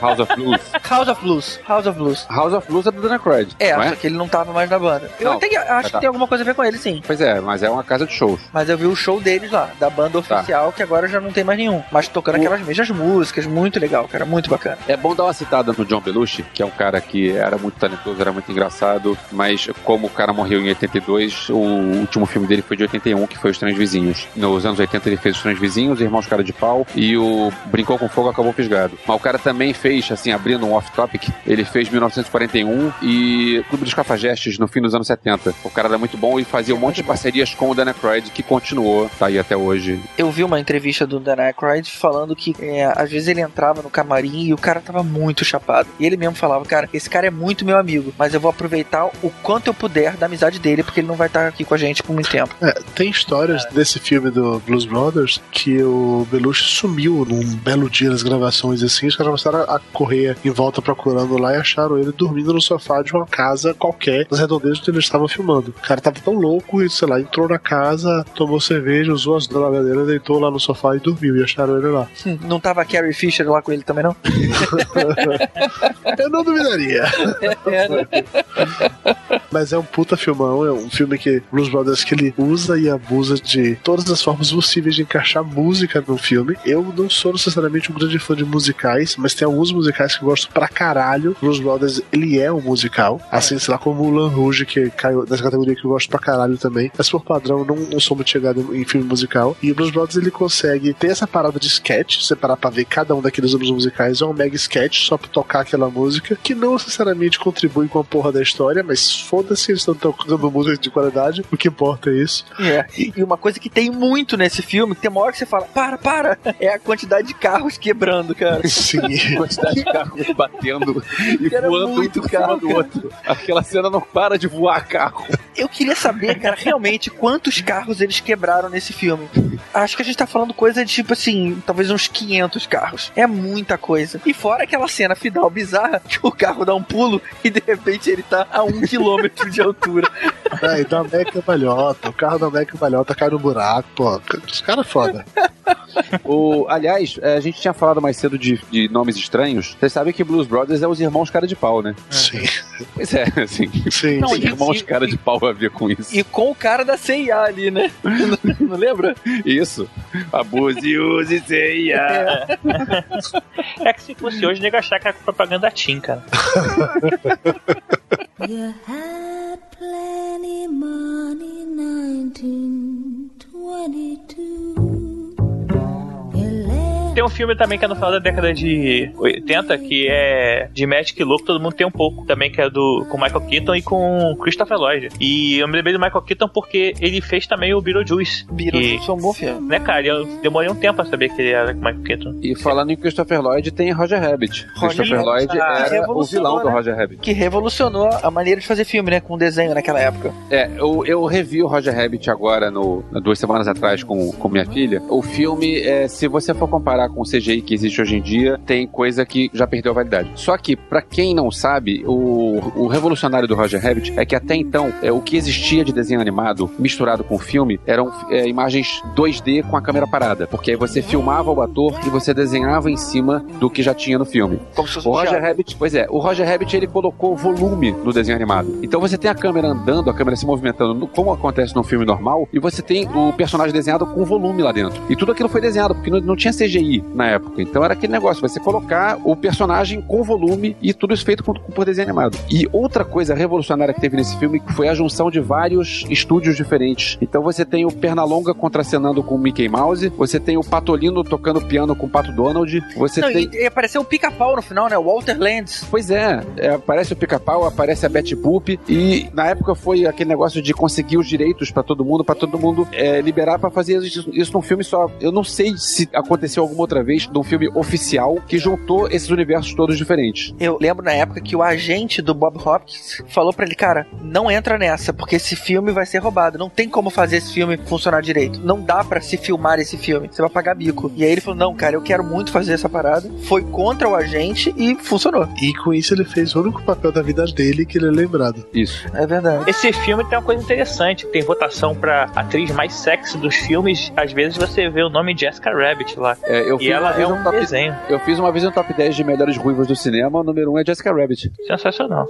House of Blues. House of Blues. House of Blues. House of Blues é do Dan Aykroyd. É, só que ele não tava mais na banda. Eu Não, até que- acho tá. que tem alguma coisa a ver com ele, sim. Pois é, mas é uma casa de shows. Mas eu vi o show deles lá, da banda Tá. oficial, que agora já não tem mais nenhum. Mas tocando aquelas mesmas músicas, muito legal, cara, muito bacana. É bom dar uma citada no John Belushi, que é um cara que era muito talentoso, era muito engraçado, mas como o cara morreu em 82, o último filme dele foi de 81, que foi Os Três Vizinhos. Nos anos 80 ele fez Os Três Vizinhos, Irmãos Cara de Pau e o Brincou com Fogo Acabou Fisgado. Mas o cara também fez, assim, abrindo um off-topic, ele fez 1941 e Clube dos Cafajestes no fim dos anos 70. O cara era muito bom e fazia um monte de parcerias com o Dan Aykroyd, que continuou, tá aí até hoje. Eu vi uma entrevista do Dan Aykroyd falando que é, às vezes ele entrava no camarim e o cara tava muito chapado. E ele mesmo falava, cara, esse cara é muito meu amigo, mas eu vou aproveitar o quanto eu puder da amizade dele, porque ele não vai estar aqui com a gente por muito tempo. É, tem histórias desse filme do Blues Brothers que o Belushi sumiu num belo dia das gravações assim, os caras começaram a correr em volta procurando lá e acharam ele dormindo no sofá de uma casa qualquer nas redondezas onde eles estavam filmando. O cara tava tão louco e, sei lá, entrou na casa, tomou cerveja, usou as drogas dele, deitou lá no sofá e dormiu e acharam ele lá. Hum, Não tava Carrie Fisher lá com ele também, não? Eu não duvidaria. É, né? Mas é um puta filmão, é um filme que Blues Brothers que ele usa e abusa de todas as formas possíveis de encaixar música no filme. Eu não sou necessariamente um grande fã de musicais, mas tem alguns musicais que eu gosto pra caralho. Blues Brothers, ele é um musical, assim, sei lá, como o Lan Rouge, que caiu nessa categoria que eu gosto pra caralho também. Mas por padrão, não, não sou muito chegado em filme musical. E o Blues Brothers, ele consegue ter essa parada de sketch, separar pra ver cada um daqueles anos musicais, é um mega sketch só pra tocar aquela música, que não necessariamente contribui com a porra da história, mas foda-se, eles estão tocando música de qualidade, o que importa é isso. É. E uma coisa que tem muito nesse filme, que tem uma hora que você fala, para, para, é a quantidade de carros quebrando, cara. Sim. quantidade de carros batendo e Era voando muito um carro, do outro. Aquela cena não para de voar carro. Eu queria saber, cara, realmente quantos carros eles quebraram nesse filme. Acho que a gente tá falando coisa de tipo assim, talvez uns 500 carros. É muita coisa. E fora aquela cena final bizarra que o carro dá um pulo e de repente ele tá a um quilômetro de altura. Aí dá Meca Balhota, o carro da Meca Balhota cai no buraco, pô. Os caras é foda. O, aliás, é, a gente tinha falado mais cedo de, de nomes estranhos. Vocês sabem que Blues Brothers é os irmãos cara de pau, né? Sim. Pois é, assim. Sim. Não, e- irmãos e- cara de pau a ver com isso. E com o cara da CIA ali, né? Não, não lembra? Isso. Abuse, use, ceia. É que se fosse hoje, nego achar que era propaganda Tim, cara. You had plenty money, Tem um filme também que é no final da década de 80, que é de Magic Louco, todo mundo tem um pouco também, que é do com Michael Keaton e com Christopher Lloyd. E eu me lembrei do Michael Keaton porque ele fez também o Beetlejuice. Beetlejuice é um bom filme. Né, cara? Eu demorei um tempo a saber que ele era com Michael Keaton. E falando em Christopher Lloyd, tem Roger Rabbit. Christopher Rabbit, Lloyd ah, era o vilão do né? Roger Rabbit. Que revolucionou a maneira de fazer filme, né? Com desenho naquela época. É, eu, eu revi o Roger Rabbit agora, no, duas semanas atrás, com, com minha filha. O filme, é, se você for comparar com o CGI que existe hoje em dia, tem coisa que já perdeu a validade. Só que, pra quem não sabe, o, o revolucionário do Roger Rabbit é que até então, é, o que existia de desenho animado misturado com filme eram é, imagens 2D com a câmera parada. Porque aí você filmava o ator e você desenhava em cima do que já tinha no filme. Como se fosse O Roger. Rabbit, pois é, o Roger Rabbit ele colocou volume no desenho animado. Então você tem a câmera andando, a câmera se movimentando, no- como acontece num filme normal, e você tem o personagem desenhado com volume lá dentro. E tudo aquilo foi desenhado, porque não, não tinha CGI Na época. Então era aquele negócio, você colocar o personagem com volume e tudo isso feito com, com por desenho animado. E outra coisa revolucionária que teve nesse filme foi a junção de vários estúdios diferentes. Então você tem o Pernalonga contracenando com o Mickey Mouse, você tem o Patolino tocando piano com o Pato Donald, você Não, tem... e, e apareceu o pica-pau no final, né? O Walter Lands. Pois é, é, aparece o Pica-Pau, aparece a Betty Boop e na época foi aquele negócio de conseguir os direitos pra todo mundo, pra todo mundo é, liberar pra fazer isso, isso num filme só. Eu não sei se aconteceu alguma outra vez num filme oficial que juntou esses universos todos diferentes. Eu lembro na época que o agente do Bob Hopkins falou pra ele, cara, não entra nessa, porque esse filme vai ser roubado. Não tem como fazer esse filme funcionar direito. Não dá pra se filmar esse filme. Você vai pagar bico. E aí ele falou, não, cara, eu quero muito fazer essa parada. Foi contra o agente e funcionou. E com isso ele fez o único papel da vida dele que ele é lembrado. Isso. É verdade. Esse filme tem uma coisa interessante, tem votação pra atriz mais sexy dos filmes. Às vezes você vê o nome Jessica Rabbit lá. É, eu e fiz ela é um um top- desenho. Eu fiz uma vez um top 10 de melhores ruivas do cinema, o número 1 é Jessica Rabbit. Sensacional.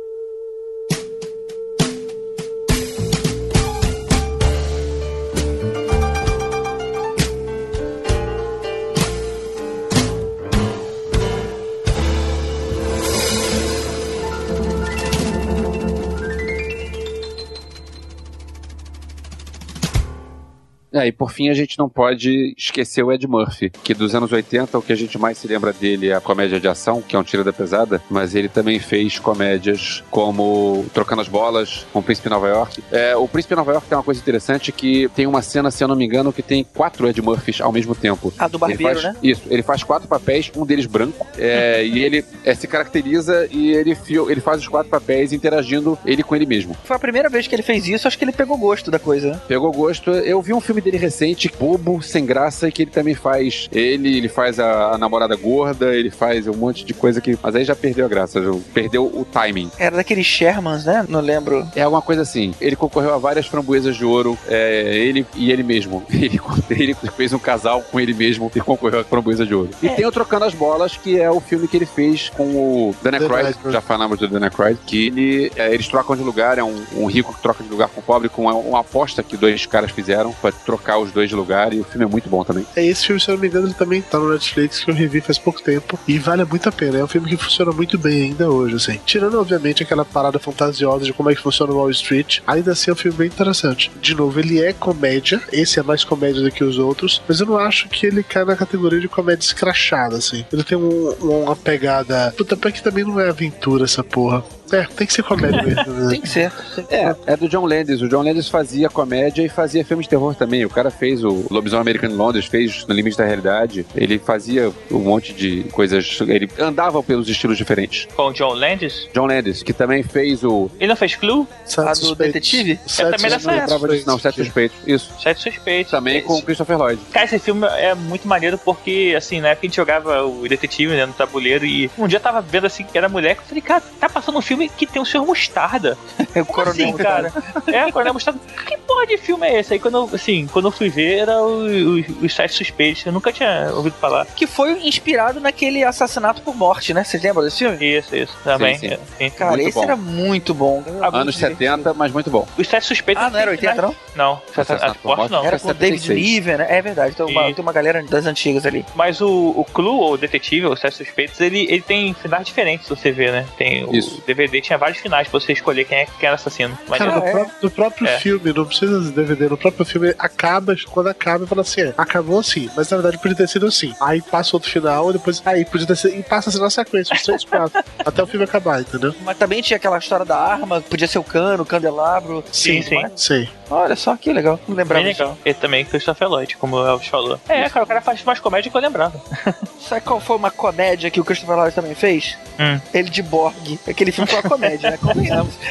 É, e por fim a gente não pode esquecer o Ed Murphy, que dos anos 80 o que a gente mais se lembra dele é a comédia de ação, que é um tiro da pesada, mas ele também fez comédias como Trocando as Bolas, com o Príncipe Nova York. É, o Príncipe Nova York tem uma coisa interessante que tem uma cena, se eu não me engano, que tem quatro Ed Murphys ao mesmo tempo. A do barbeiro, faz- né? Isso, ele faz quatro papéis, um deles branco, é, e ele é, se caracteriza e ele, ele faz os quatro papéis interagindo ele com ele mesmo. Foi a primeira vez que ele fez isso, acho que ele pegou gosto da coisa, né? Pegou gosto. Eu vi um filme dele recente, bobo, sem graça, e que ele também faz. Ele, ele faz a, a namorada gorda, ele faz um monte de coisa que. Mas aí já perdeu a graça, já perdeu o timing. Era daqueles Shermans, né? Não lembro. É alguma coisa assim. Ele concorreu a várias framboesas de ouro, é, ele e ele mesmo. Ele, ele fez um casal com ele mesmo e concorreu a framboesa de ouro. E tem o Trocando as Bolas, que é o filme que ele fez com o Dan Dan Aykroyd, Aykroyd. já falamos do Dan Aykroyd, que ele, é, eles trocam de lugar, é um, um rico que troca de lugar com o pobre, com uma, uma aposta que dois caras fizeram pra trocar os dois de lugar, e o filme é muito bom também. É, esse filme, se eu não me engano, ele também tá no Netflix, que eu revi faz pouco tempo. E vale muito a pena. É um filme que funciona muito bem ainda hoje, assim. Tirando, obviamente, aquela parada fantasiosa de como é que funciona o Wall Street, ainda assim é um filme bem interessante. De novo, ele é comédia. Esse é mais comédia do que os outros. Mas eu não acho que ele cai na categoria de comédia escrachada, assim. Ele tem um- uma pegada. Puta, que também não é aventura essa porra. É, tem que ser comédia mesmo, né? Tem que ser. É, é do John Landis. O John Landis fazia comédia e fazia filme de terror também. O cara fez o Lobisomem Americano em Londres, fez No Limite da Realidade. Ele fazia um monte de coisas. Ele andava pelos estilos diferentes. Com o John Landis. John Landis, que também fez o. Ele não fez Clue? A do detetive? É também dessa não época. não, Sete Suspeitos. Isso. Sete Suspeitos. Também com o Christopher Lloyd. Cara, esse filme é muito maneiro porque, assim, na época a gente jogava o detetive né, no tabuleiro e um dia eu tava vendo assim que era mulher, que eu falei, cara, tá passando um filme que tem o Senhor Mostarda. É o Como assim, cara? É, o Coronel Mostarda. Que porra de filme é esse? Aí quando eu, assim, quando eu fui ver, era o- o- os Sete Suspeitos. Eu nunca tinha ouvido falar. Que foi inspirado naquele assassinato por morte, né? Vocês lembram desse filme? Isso, isso. Também. Sim, sim. Sim. Cara, Muito esse bom. era muito bom. Anos 70, mas muito bom. Os Sete Suspeitos. Ah, não era tem 80, finais- Não, Assassinato por Morte não. Era com o David 76. Niven, né? É verdade. Então, uma- tem uma galera das antigas ali. Mas o, o Clue, ou o Detetive, ou os Sete Suspeitos, ele, ele tem finais diferentes, você ver, né? Tem o Isso. DVD tinha vários finais pra você escolher quem é que era assassino. Mas Cara, no, é. pró- no próprio É. filme, não precisa de DVD, no próprio filme acaba, quando acaba, fala assim, é, acabou assim, mas na verdade podia ter sido assim. Aí passa outro final, e depois, aí podia ter sido, e passa assim na sequência, os três, quatro, até o filme acabar, entendeu? Mas também tinha aquela história da arma, podia ser o cano, o candelabro. Sim, tudo sim. Olha só que legal. Não lembrava Bem disso. legal. E também Christopher Lloyd, como o Elvis falou. É, cara, o cara faz mais comédia que eu lembrava. Sabe qual foi uma comédia que o Christopher Lloyd também fez? Hum. Ele de Borg. Aquele filme foi uma comédia, né? Convenhamos.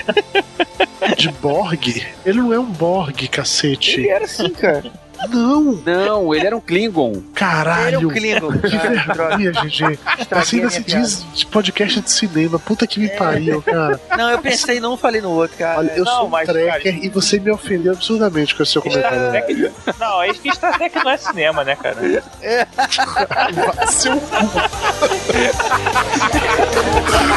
De Borg? Ele não é um Borg, cacete. Ele era assim, cara. Não, Não, ele era um Klingon. Ele é caralho. um Klingon. Que droga. vergonha, GG. Assim ainda se diz de podcast de cinema. Puta que me pariu, cara. Não, eu pensei não falei no outro, cara. Olha, eu Não, sou um mas, tracker cara, e você me ofendeu absurdamente com esse seu comentário. Star Trek. Não, é que Star Trek não é cinema, né, cara? Seu cu.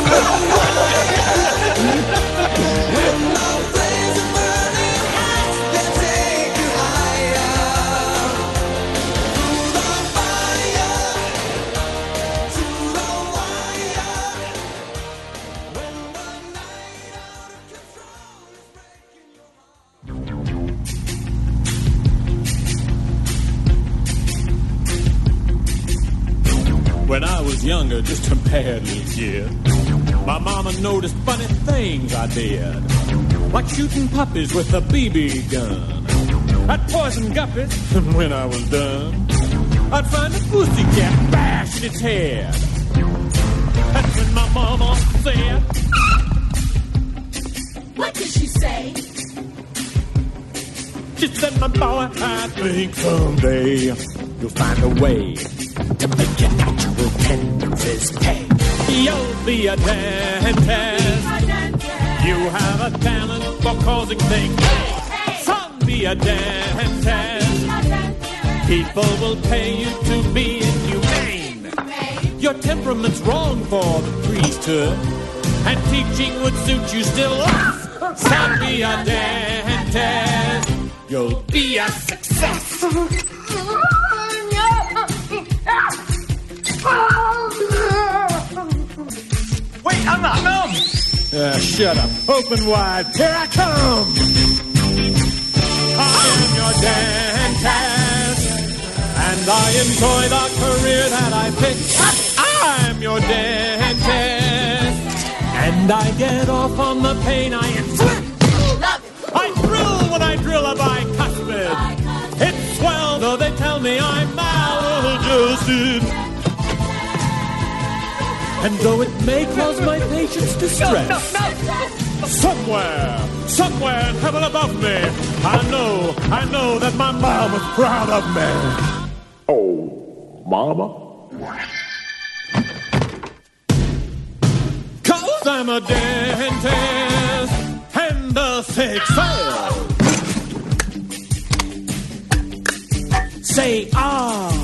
I did, like shooting puppies with a BB gun. I'd poison guppies, and when I was done, I'd find a pussycat bash in its head. That's when my mama said, What did she say? She said, my boy, I think someday you'll find a way to make your natural tendencies pay. You'll be a dentist. You have a talent for causing things. Son, be a dentist. People will pay you to be inhumane. Your temperament's wrong for the priesthood, and teaching would suit you still less. Son, be a dentist. You'll be a success. Uh, shut up. Open wide. Here I come. I am your dentist. And I enjoy the career that I picked. I'm your dentist. And I get off on the pain I inflict. I thrill when I drill a bicuspid. It's swell, though they tell me I'm maladjusted. And though it may cause my patients distress, somewhere, somewhere in heaven above me, I know, I know that my mom is proud of me. Oh, mama. Cause I'm a dentist and the sick fail. Say ah.